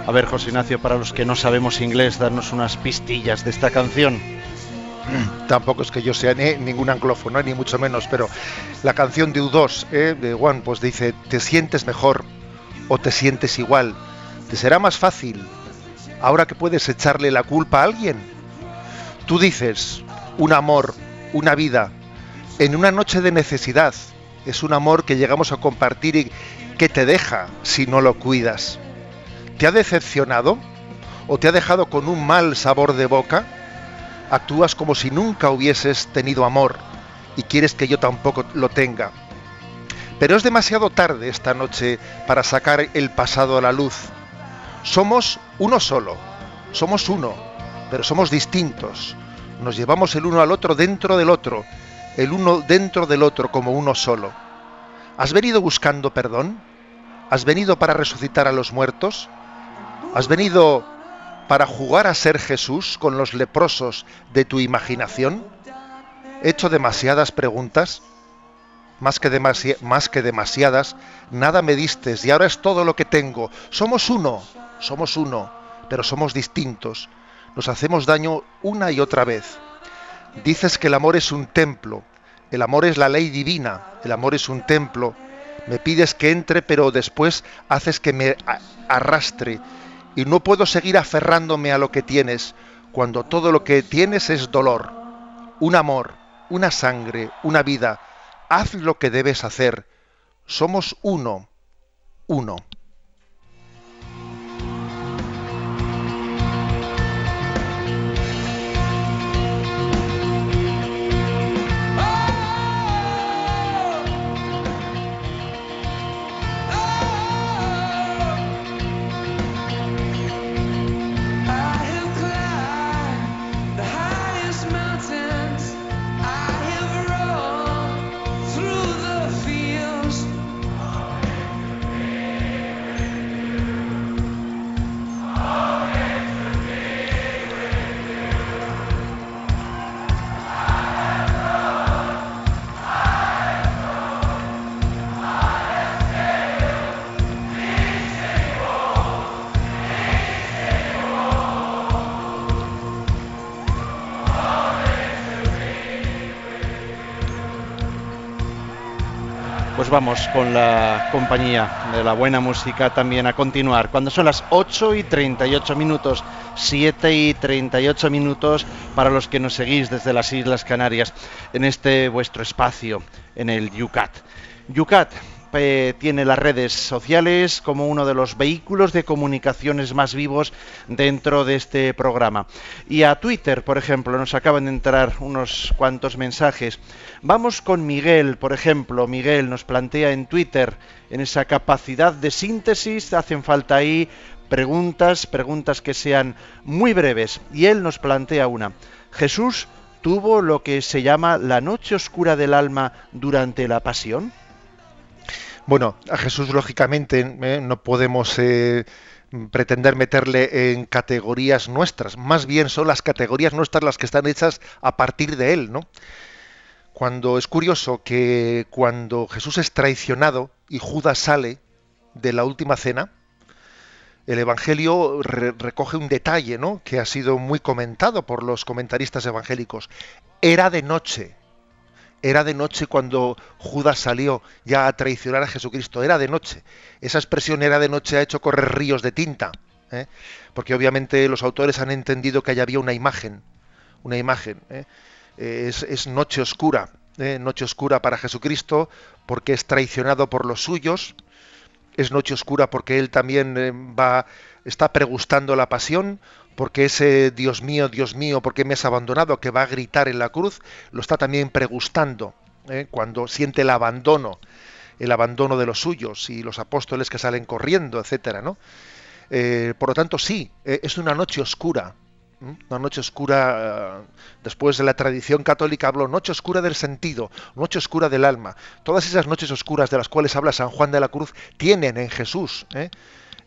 A ver, José Ignacio, para los que no sabemos inglés, darnos unas pistillas de esta canción. Tampoco es que yo sea ningún anglófono, ni mucho menos, pero la canción de U2, ¿eh? de One, pues dice, ¿te sientes mejor o te sientes igual? ¿Te será más fácil ahora que puedes echarle la culpa a alguien? Tú dices, un amor, una vida, en una noche de necesidad. Es un amor que llegamos a compartir y que te deja si no lo cuidas. ¿Te ha decepcionado? ¿O te ha dejado con un mal sabor de boca? Actúas como si nunca hubieses tenido amor y quieres que yo tampoco lo tenga. Pero es demasiado tarde esta noche para sacar el pasado a la luz. Somos uno solo, somos uno, pero somos distintos. Nos llevamos el uno al otro dentro del otro, el uno dentro del otro como uno solo. ¿Has venido buscando perdón? ¿Has venido para resucitar a los muertos? ¿Has venido para jugar a ser Jesús con los leprosos de tu imaginación? ¿He hecho demasiadas preguntas? Más que, más que demasiadas, nada me distes y ahora es todo lo que tengo. Somos uno, somos uno, pero somos distintos. Nos hacemos daño una y otra vez. Dices que el amor es un templo, el amor es la ley divina, el amor es un templo. Me pides que entre, pero después haces que me arrastre y no puedo seguir aferrándome a lo que tienes cuando todo lo que tienes es dolor, un amor, una sangre, una vida. Haz lo que debes hacer. Somos uno, uno. Vamos con la compañía de la buena música también a continuar. Cuando son las 8 y 38 minutos, 7 y 38 minutos para los que nos seguís desde las Islas Canarias en este vuestro espacio, en el Yucat. Yucat, tiene las redes sociales como uno de los vehículos de comunicaciones más vivos dentro de este programa. Y a Twitter, por ejemplo, nos acaban de entrar unos cuantos mensajes. Vamos con Miguel, por ejemplo. Miguel nos plantea en Twitter, en esa capacidad de síntesis, hacen falta ahí preguntas, preguntas que sean muy breves. Y él nos plantea una. Jesús tuvo lo que se llama la noche oscura del alma durante la pasión. Bueno, a Jesús lógicamente eh, no podemos eh, pretender meterle en categorías nuestras, más bien son las categorías nuestras las que están hechas a partir de él, ¿no? Cuando es curioso que cuando Jesús es traicionado y Judas sale de la última cena, el Evangelio recoge un detalle, ¿no? Que ha sido muy comentado por los comentaristas evangélicos. Era de noche. Era de noche cuando Judas salió ya a traicionar a Jesucristo. Era de noche. Esa expresión era de noche ha hecho correr ríos de tinta. ¿eh? Porque obviamente los autores han entendido que allá había una imagen. Una imagen. ¿eh? Es, noche oscura. ¿eh? Noche oscura para Jesucristo porque es traicionado por los suyos. Es noche oscura porque él también va, está pregustando la pasión porque ese Dios mío, Dios mío, ¿por qué me has abandonado? que va a gritar en la cruz, lo está también pregustando ¿eh? cuando siente el abandono, el abandono de los suyos y los apóstoles que salen corriendo, etcétera, ¿no? Eh, por lo tanto, sí, eh, es una noche oscura, una noche oscura, después de la tradición católica habló noche oscura del sentido, noche oscura del alma. Todas esas noches oscuras de las cuales habla San Juan de la Cruz tienen en Jesús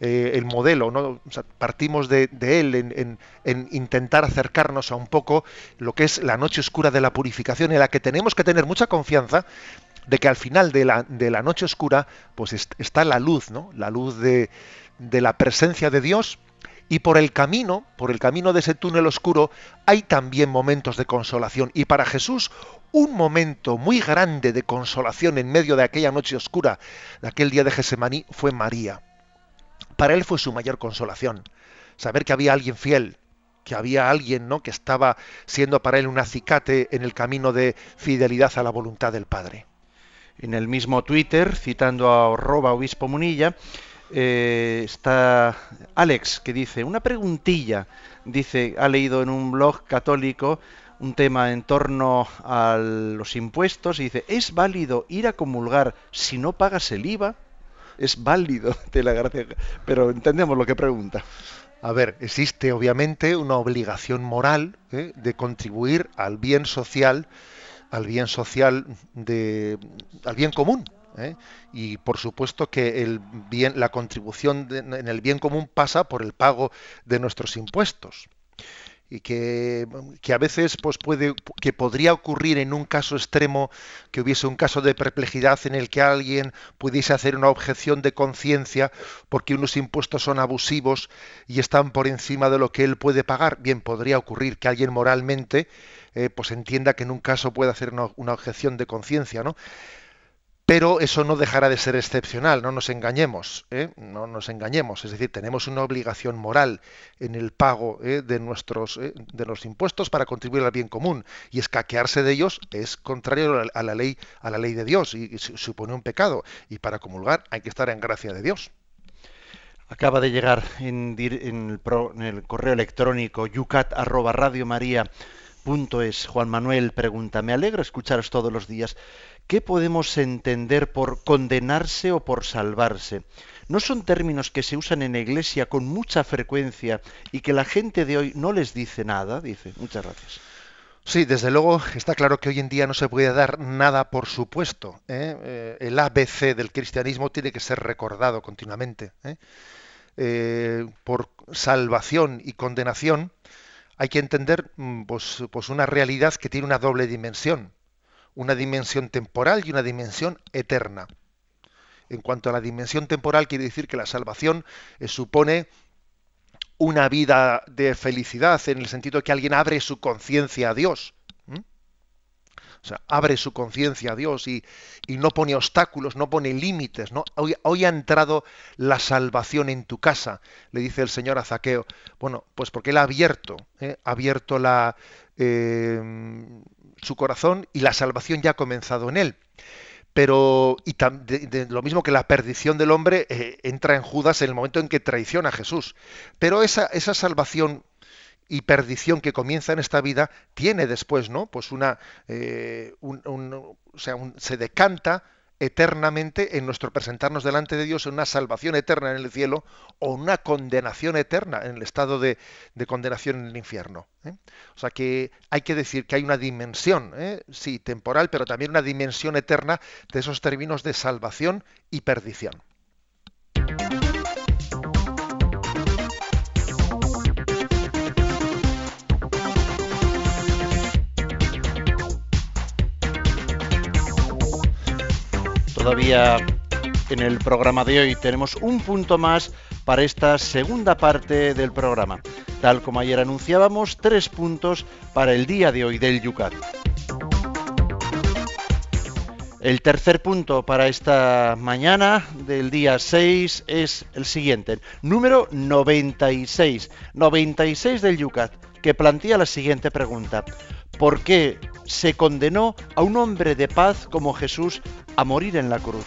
eh, el modelo, ¿no? partimos de, él en, intentar acercarnos a un poco lo que es la noche oscura de la purificación, en la que tenemos que tener mucha confianza de que al final de la, noche oscura pues está la luz, ¿no? la luz de, de la presencia de Dios y por el camino, por el camino de ese túnel oscuro, hay también momentos de consolación. Y para Jesús, un momento muy grande de consolación en medio de aquella noche oscura, de aquel día de Gesemaní, fue María. Para él fue su mayor consolación, saber que había alguien fiel, que había alguien ¿no? que estaba siendo para él un acicate en el camino de fidelidad a la voluntad del Padre. En el mismo Twitter, citando a arroba obispo Munilla, eh, está Alex que dice, una preguntilla, dice, ha leído en un blog católico un tema en torno a los impuestos y dice, ¿es válido ir a comulgar si no pagas el IVA? Es válido, te la gracia, pero entendemos lo que pregunta. A ver, existe obviamente una obligación moral ¿eh? de contribuir al bien social, al bien social de, al bien común. ¿eh? Y por supuesto que el bien, la contribución en el bien común pasa por el pago de nuestros impuestos y que, a veces pues puede que podría ocurrir en un caso extremo que hubiese un caso de perplejidad en el que alguien pudiese hacer una objeción de conciencia porque unos impuestos son abusivos y están por encima de lo que él puede pagar. Bien podría ocurrir que alguien moralmente eh, pues entienda que en un caso puede hacer una, una objeción de conciencia no pero eso no dejará de ser excepcional, no nos engañemos, ¿eh? no nos engañemos. Es decir, tenemos una obligación moral en el pago ¿eh? de nuestros ¿eh? de los impuestos para contribuir al bien común y escaquearse de ellos es contrario a la ley a la ley de Dios y, supone un pecado y para comulgar hay que estar en gracia de Dios. Acaba de llegar en, el, correo electrónico yucat@radiomaria.es Juan Manuel pregunta, me alegra escucharos todos los días. ¿Qué podemos entender por condenarse o por salvarse? ¿No son términos que se usan en la Iglesia con mucha frecuencia y que la gente de hoy no les dice nada? Dice, muchas gracias. Sí, desde luego está claro que hoy en día no se puede dar nada por supuesto. ¿eh? Eh, el ABC del cristianismo tiene que ser recordado continuamente. ¿eh? por salvación y condenación hay que entender mm, pues, pues una realidad que tiene una doble dimensión una dimensión temporal y una dimensión eterna. En cuanto a la dimensión temporal, quiere decir que la salvación eh, supone una vida de felicidad, en el sentido de que alguien abre su conciencia a Dios. O sea, abre su conciencia a Dios y, no pone obstáculos, no pone límites. ¿no? Hoy, ha entrado la salvación en tu casa, le dice el Señor a Zaqueo. Bueno, pues porque Él ha abierto, ¿eh? ha abierto la, eh, su corazón y la salvación ya ha comenzado en él. Pero, y de, lo mismo que la perdición del hombre eh, entra en Judas en el momento en que traiciona a Jesús. Pero esa, esa salvación y perdición que comienza en esta vida tiene después, ¿no? Pues una, eh, o sea, se decanta eternamente en nuestro presentarnos delante de Dios en una salvación eterna en el cielo o una condenación eterna en el estado de, condenación en el infierno. ¿eh? O sea que hay que decir que hay una dimensión, ¿eh? sí, temporal, pero también una dimensión eterna de esos términos de salvación y perdición. Todavía en el programa de hoy tenemos un punto más para esta segunda parte del programa. Tal como ayer anunciábamos, tres puntos para el día de hoy del Yucat. El tercer punto para esta mañana del día 6 es el siguiente, número 96, 96 del Yucat, que plantea la siguiente pregunta. ¿Por qué se condenó a un hombre de paz como Jesús a morir en la cruz?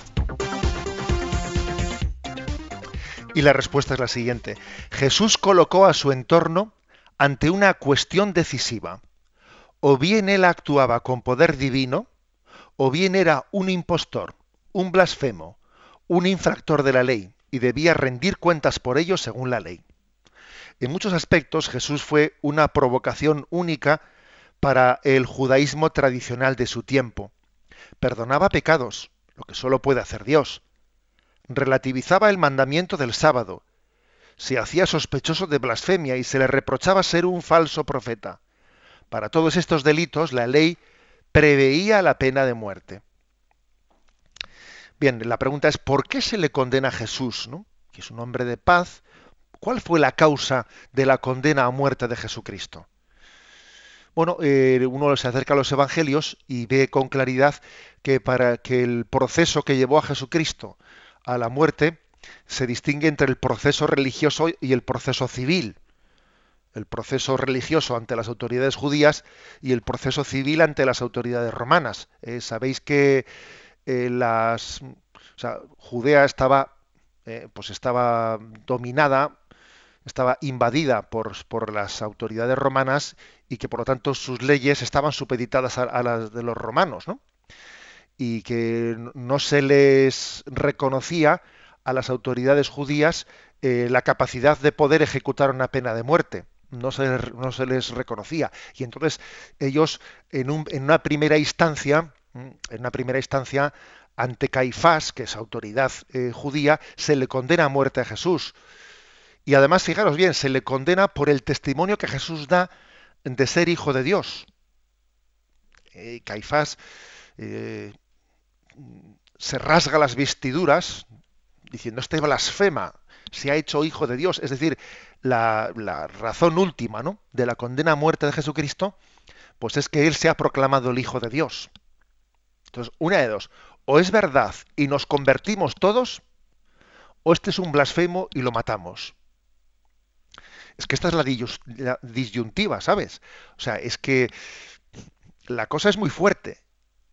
Y la respuesta es la siguiente. Jesús colocó a su entorno ante una cuestión decisiva. O bien él actuaba con poder divino, o bien era un impostor, un blasfemo, un infractor de la ley, y debía rendir cuentas por ello según la ley. En muchos aspectos Jesús fue una provocación única para el judaísmo tradicional de su tiempo. Perdonaba pecados, lo que solo puede hacer Dios. Relativizaba el mandamiento del sábado. Se hacía sospechoso de blasfemia y se le reprochaba ser un falso profeta. Para todos estos delitos la ley preveía la pena de muerte. Bien, la pregunta es ¿por qué se le condena a Jesús, ¿no? que es un hombre de paz? ¿Cuál fue la causa de la condena a muerte de Jesucristo? Bueno, eh, uno se acerca a los evangelios y ve con claridad que para que el proceso que llevó a Jesucristo a la muerte se distingue entre el proceso religioso y el proceso civil. el proceso religioso ante las autoridades judías y el proceso civil ante las autoridades romanas. Eh, sabéis que eh, las, Judea estaba, pues estaba dominada, estaba invadida por, por, las autoridades romanas y que por lo tanto sus leyes estaban supeditadas a, las de los romanos, ¿no? y que no se les reconocía a las autoridades judías la capacidad de poder ejecutar una pena de muerte no se, no se les reconocía. Y entonces ellos, en, un, en una primera instancia, en una primera instancia, ante Caifás, que es autoridad eh, judía, se le condena a muerte a Jesús. Y además, fijaros bien, se le condena por el testimonio que Jesús da de ser hijo de Dios. Eh, Caifás eh, se rasga las vestiduras diciendo, este blasfema, se ha hecho hijo de Dios. Es decir, la, razón última ¿no? de la condena a muerte de Jesucristo, pues es que Él se ha proclamado el Hijo de Dios. Entonces, una de dos, o es verdad y nos convertimos todos, o este es un blasfemo y lo matamos. Es que esta es la disyuntiva, ¿sabes? O sea, es que la cosa es muy fuerte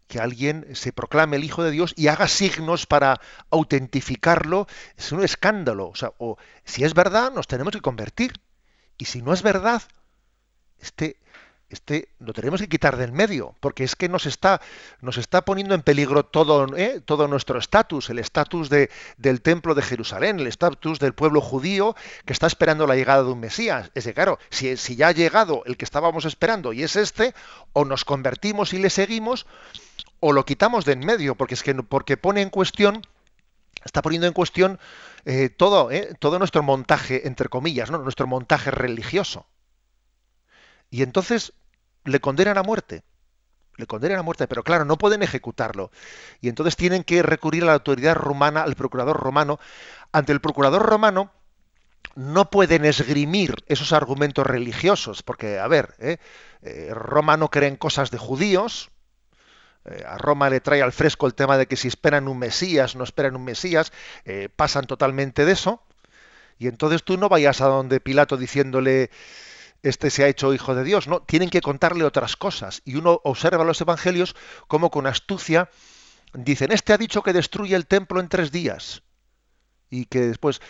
que alguien se proclame el Hijo de Dios y haga signos para autentificarlo, es un escándalo. O sea, o si es verdad, nos tenemos que convertir. Y si no es verdad, este, este lo tenemos que quitar del medio, porque es que nos está, nos está poniendo en peligro todo, ¿eh? todo nuestro estatus, el estatus de, del templo de Jerusalén, el estatus del pueblo judío que está esperando la llegada de un Mesías. Es de claro, si, si ya ha llegado el que estábamos esperando y es este, o nos convertimos y le seguimos, o lo quitamos de en medio, porque es que porque pone en cuestión, está poniendo en cuestión eh, todo, eh, todo nuestro montaje, entre comillas, nuestro montaje religioso. Y entonces le condenan a muerte. Le condenan a muerte, pero claro, no pueden ejecutarlo. Y entonces tienen que recurrir a la autoridad romana, al procurador romano. Ante el procurador romano no pueden esgrimir esos argumentos religiosos, porque, a ver, eh, Roma no cree en cosas de judíos, eh, a Roma le trae al fresco el tema de que si esperan un Mesías, no esperan un Mesías, eh, pasan totalmente de eso. Y entonces tú no vayas a donde Pilato diciéndole, este se ha hecho hijo de Dios, no, tienen que contarle otras cosas. Y uno observa los evangelios como con astucia dicen, este ha dicho que destruye el templo en tres días. Y que después,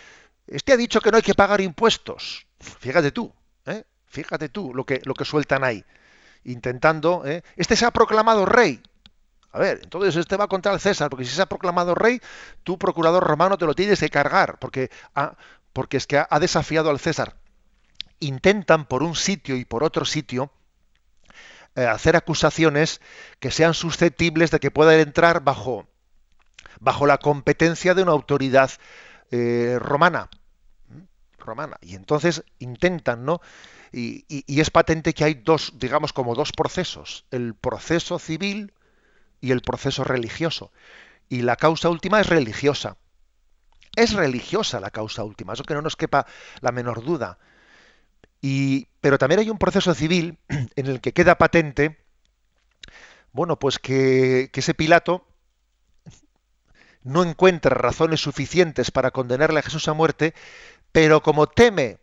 este ha dicho que no hay que pagar impuestos. Fíjate tú, ¿eh? fíjate tú lo que, lo que sueltan ahí. Intentando, este se ha proclamado rey. A ver, entonces este va contra el César, porque si se ha proclamado rey, tu procurador romano te lo tienes que cargar, porque, porque es que ha, desafiado al César. Intentan por un sitio y por otro sitio eh, hacer acusaciones que sean susceptibles de que puedan entrar bajo, bajo la competencia de una autoridad eh, romana. romana. Y entonces intentan, ¿no? y, es patente que hay dos, digamos, como dos procesos. El proceso civil, y el proceso religioso. Y la causa última es religiosa. Es religiosa la causa última, eso que no nos quepa la menor duda. Pero también hay un proceso civil en el que queda patente, bueno, pues que, que ese Pilato no encuentra razones suficientes para condenarle a Jesús a muerte, pero como teme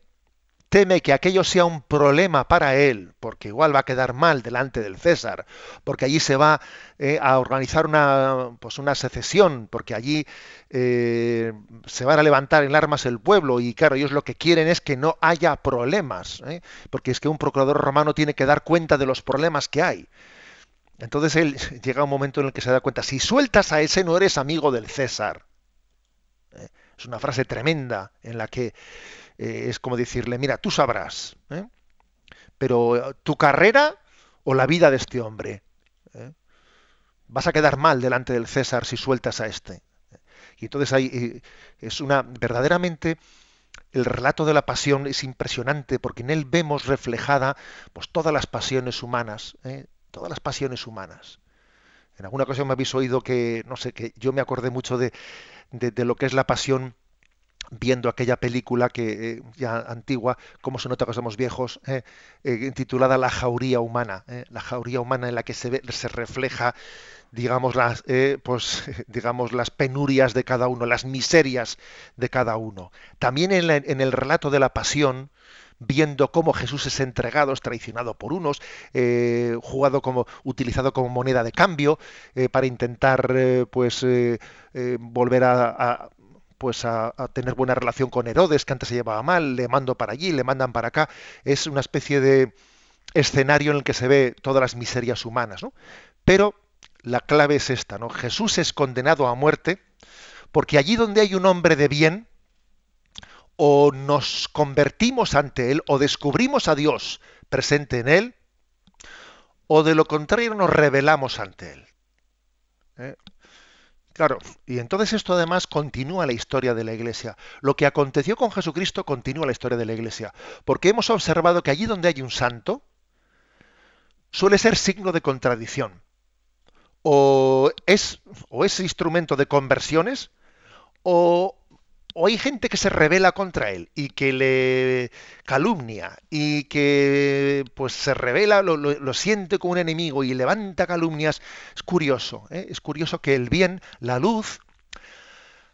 teme que aquello sea un problema para él, porque igual va a quedar mal delante del César, porque allí se va eh, a organizar una, pues una secesión, porque allí eh, se van a levantar en armas el pueblo y claro, ellos lo que quieren es que no haya problemas, ¿eh? porque es que un procurador romano tiene que dar cuenta de los problemas que hay. Entonces él llega un momento en el que se da cuenta, si sueltas a ese no eres amigo del César. Es una frase tremenda en la que eh, es como decirle, mira, tú sabrás, ¿eh? pero eh, tu carrera o la vida de este hombre. Vas a quedar mal delante del César si sueltas a este. Y entonces hay, es una, verdaderamente, el relato de la pasión es impresionante porque en él vemos reflejada pues todas las pasiones humanas, todas las pasiones humanas. En alguna ocasión me habéis oído que, no sé, que yo me acordé mucho de, de lo que es la pasión viendo aquella película que eh, ya antigua, como se nota que somos viejos, eh, eh, titulada La jauría humana, la jauría humana en la que se, ve, se refleja, digamos las, pues, digamos las penurias de cada uno, las miserias de cada uno. También en, el relato de la pasión viendo cómo Jesús es entregado, es traicionado por unos, eh, jugado como, utilizado como moneda de cambio eh, para intentar eh, pues volver a, pues a, tener buena relación con Herodes, que antes se llevaba mal, le mando para allí, le mandan para acá. Es una especie de escenario en el que se ve todas las miserias humanas, ¿no? Pero la clave es esta, ¿no? Jesús es condenado a muerte porque allí donde hay un hombre de bien, o nos convertimos ante Él, o descubrimos a Dios presente en Él, o de lo contrario nos rebelamos ante Él. ¿Eh? Claro, y entonces esto además continúa la historia de la Iglesia. Lo que aconteció con Jesucristo continúa la historia de la Iglesia, porque hemos observado que allí donde hay un santo, suele ser signo de contradicción. O es, o es instrumento de conversiones, o, hay gente que se revela contra él y que le calumnia y que pues se revela, lo, siente como un enemigo y levanta calumnias. Es curioso, ¿eh? es curioso que el bien, la luz,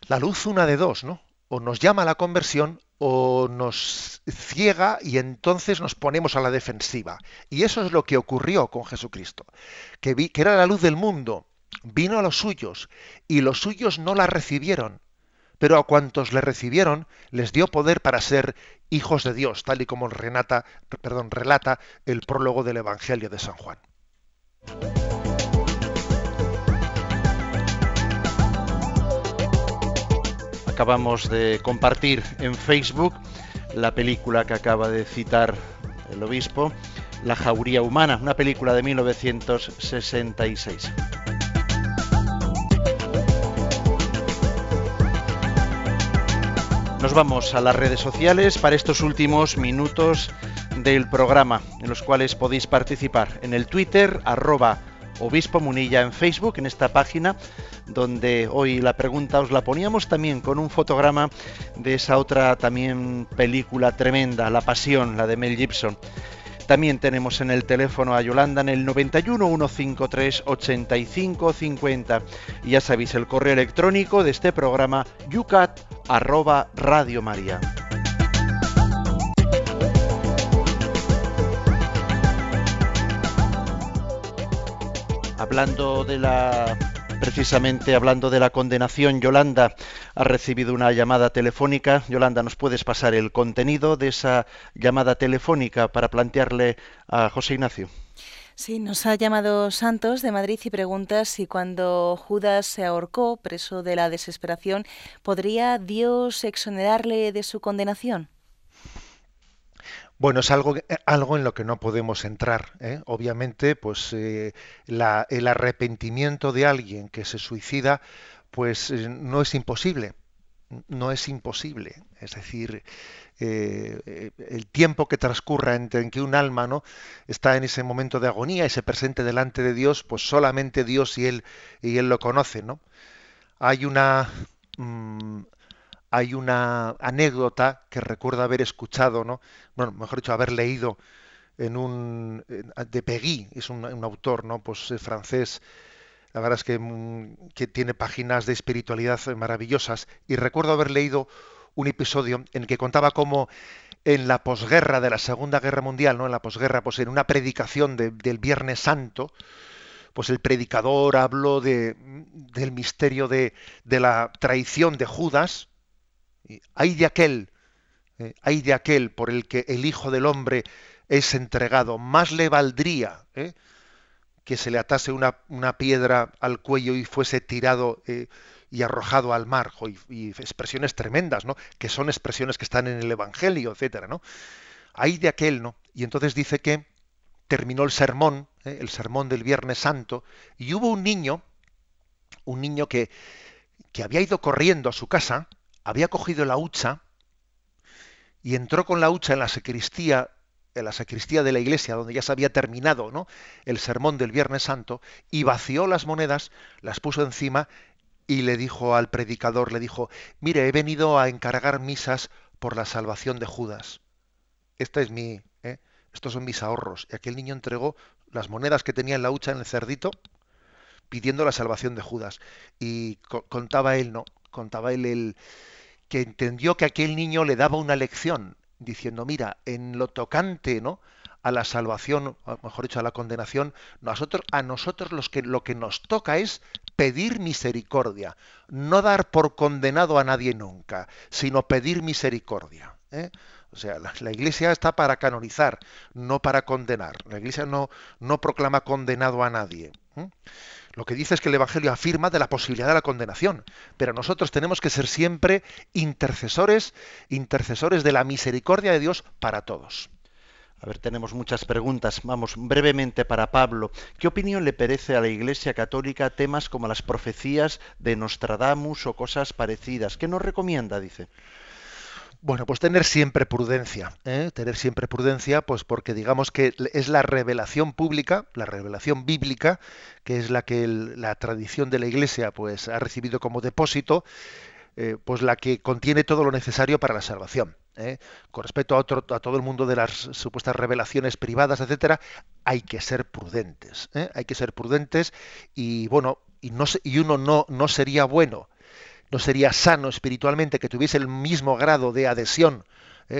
la luz una de dos, ¿no? O nos llama a la conversión o nos ciega y entonces nos ponemos a la defensiva. Y eso es lo que ocurrió con Jesucristo, que, vi, que era la luz del mundo, vino a los suyos y los suyos no la recibieron pero a cuantos le recibieron les dio poder para ser hijos de Dios, tal y como relata el prólogo del Evangelio de San Juan. Acabamos de compartir en Facebook la película que acaba de citar el obispo, La Jauría Humana, una película de 1966. Nos vamos a las redes sociales para estos últimos minutos del programa, en los cuales podéis participar en el Twitter, arroba obispo munilla en Facebook, en esta página, donde hoy la pregunta os la poníamos también con un fotograma de esa otra también película tremenda, La Pasión, la de Mel Gibson. También tenemos en el teléfono a Yolanda en el 91 153 85 50. Y ya sabéis el correo electrónico de este programa yucat arroba Radio María. Hablando de la precisamente hablando de la condenación, Yolanda ha recibido una llamada telefónica. Yolanda, ¿nos puedes pasar el contenido de esa llamada telefónica para plantearle a José Ignacio? Sí, nos ha llamado Santos de Madrid y pregunta si cuando Judas se ahorcó, preso de la desesperación, ¿podría Dios exonerarle de su condenación? Bueno, es algo, algo en lo que no podemos entrar. ¿eh? Obviamente, pues eh, el arrepentimiento de alguien que se suicida, pues eh, no es imposible. No es imposible. Es decir, el tiempo que transcurra entre que un alma no está en ese momento de agonía y se presente delante de Dios, pues solamente Dios y él y él lo conocen, ¿no? Hay una mm, hay una anécdota que recuerdo haber escuchado, ¿no? Bueno, mejor dicho, haber leído en un de Pegui, es un, autor, ¿no? Pues eh, francés. La verdad es que, mm, que, tiene páginas de espiritualidad maravillosas y recuerdo haber leído un episodio en el que contaba cómo en la posguerra de la Segunda Guerra Mundial, ¿no? En la posguerra, pues en una predicación del Viernes Santo, pues el predicador habló de, del misterio de, de la traición de Judas, hay de aquel, eh, hay de aquel por el que el Hijo del Hombre es entregado. Más le valdría eh, que se le atase una, piedra al cuello y fuese tirado eh, y arrojado al mar. Y, expresiones tremendas, ¿no? Que son expresiones que están en el Evangelio, etcétera, ¿no? Hay de aquel, ¿no? Y entonces dice que terminó el sermón, el sermón del Viernes Santo, y hubo un niño, un niño que, que había ido corriendo a su casa, había cogido la hucha y entró con la hucha en la sacristía, en la sacristía de la iglesia, donde ya se había terminado ¿no? el sermón del Viernes Santo, y vació las monedas, las puso encima y le dijo al predicador, le dijo, mire, he venido a encargar misas por la salvación de Judas. Esta es mi, ¿eh? estos son mis ahorros. Y aquel niño entregó las monedas que tenía en la hucha en el cerdito, pidiendo la salvación de Judas. Y contaba él, no, contaba él el que entendió que aquel niño le daba una lección diciendo, mira, en lo tocante, ¿no? a la salvación, mejor dicho, a la condenación, nosotros, a nosotros los que, lo que nos toca es pedir misericordia, no dar por condenado a nadie nunca, sino pedir misericordia. ¿eh? O sea, la, Iglesia está para canonizar, no para condenar. La Iglesia no, no proclama condenado a nadie. ¿eh? Lo que dice es que el Evangelio afirma de la posibilidad de la condenación, pero nosotros tenemos que ser siempre intercesores, intercesores de la misericordia de Dios para todos. A ver, tenemos muchas preguntas. Vamos, brevemente para Pablo. ¿Qué opinión le parece a la Iglesia Católica temas como las profecías de Nostradamus o cosas parecidas? ¿Qué nos recomienda, dice? Bueno, pues tener siempre prudencia, ¿eh? tener siempre prudencia, pues porque digamos que es la revelación pública, la revelación bíblica, que es la que la tradición de la Iglesia pues ha recibido como depósito, eh, pues la que contiene todo lo necesario para la salvación. ¿eh? Con respecto a, otro, a todo el mundo de las supuestas revelaciones privadas, etcétera, hay que ser prudentes. Hay que ser prudentes y bueno, y, no, y uno no, no sería bueno, no sería sano espiritualmente que tuviese el mismo grado de adhesión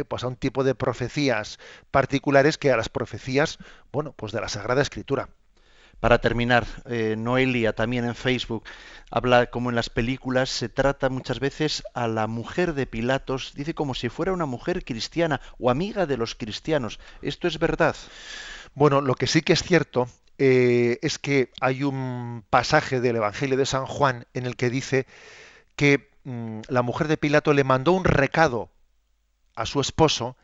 pues a un tipo de profecías particulares que a las profecías, bueno, pues de la Sagrada Escritura. Para terminar, eh, Noelia también en Facebook habla como en las películas se trata muchas veces a la mujer de Pilatos, dice como si fuera una mujer cristiana o amiga de los cristianos. ¿Esto es verdad? Bueno, lo que sí que es cierto eh, es que hay un pasaje del Evangelio de San Juan en el que dice que mm, la mujer de Pilato le mandó un recado a su esposo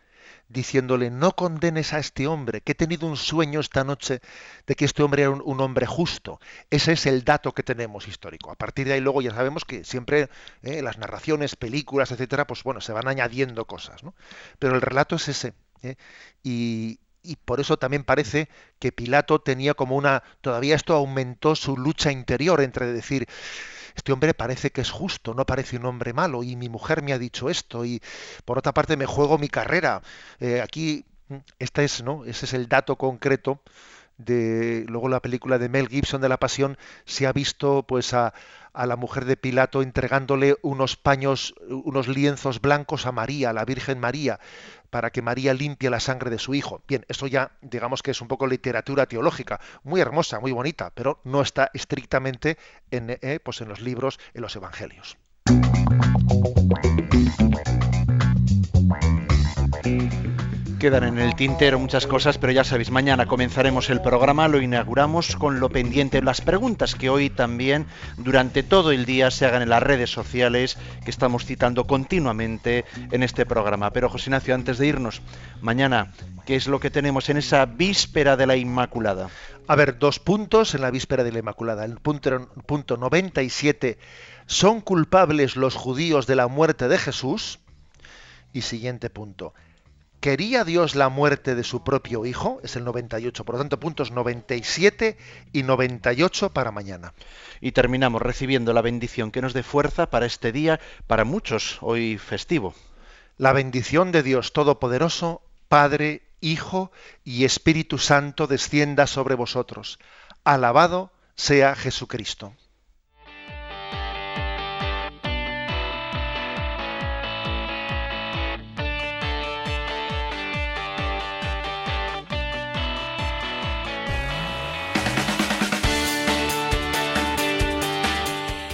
diciéndole, no condenes a este hombre, que he tenido un sueño esta noche de que este hombre era un, hombre justo. Ese es el dato que tenemos histórico. A partir de ahí luego ya sabemos que siempre eh, las narraciones, películas, etcétera, pues bueno, se van añadiendo cosas, ¿no? Pero el relato es ese. ¿eh? Y, y por eso también parece que Pilato tenía como una, todavía esto aumentó su lucha interior entre decir, este hombre parece que es justo, no parece un hombre malo, y mi mujer me ha dicho esto, y por otra parte me juego mi carrera. Eh, aquí, este es, ¿no? Ese es el dato concreto de luego la película de Mel Gibson de la Pasión se ha visto pues a, a la mujer de Pilato entregándole unos paños, unos lienzos blancos a María, a la Virgen María, para que María limpie la sangre de su hijo. Bien, esto ya digamos que es un poco literatura teológica, muy hermosa, muy bonita, pero no está estrictamente en, eh, pues en los libros, en los evangelios. Quedan en el tintero muchas cosas, pero ya sabéis, mañana comenzaremos el programa, lo inauguramos con lo pendiente, las preguntas que hoy también durante todo el día se hagan en las redes sociales que estamos citando continuamente en este programa. Pero José Ignacio, antes de irnos, mañana, ¿qué es lo que tenemos en esa víspera de la Inmaculada? A ver, dos puntos en la víspera de la Inmaculada. El punto, punto 97, ¿son culpables los judíos de la muerte de Jesús? Y siguiente punto, ¿Quería Dios la muerte de su propio Hijo? Es el 98. Por lo tanto, puntos 97 y 98 para mañana. Y terminamos recibiendo la bendición que nos dé fuerza para este día, para muchos, hoy festivo. La bendición de Dios Todopoderoso, Padre, Hijo y Espíritu Santo descienda sobre vosotros. Alabado sea Jesucristo.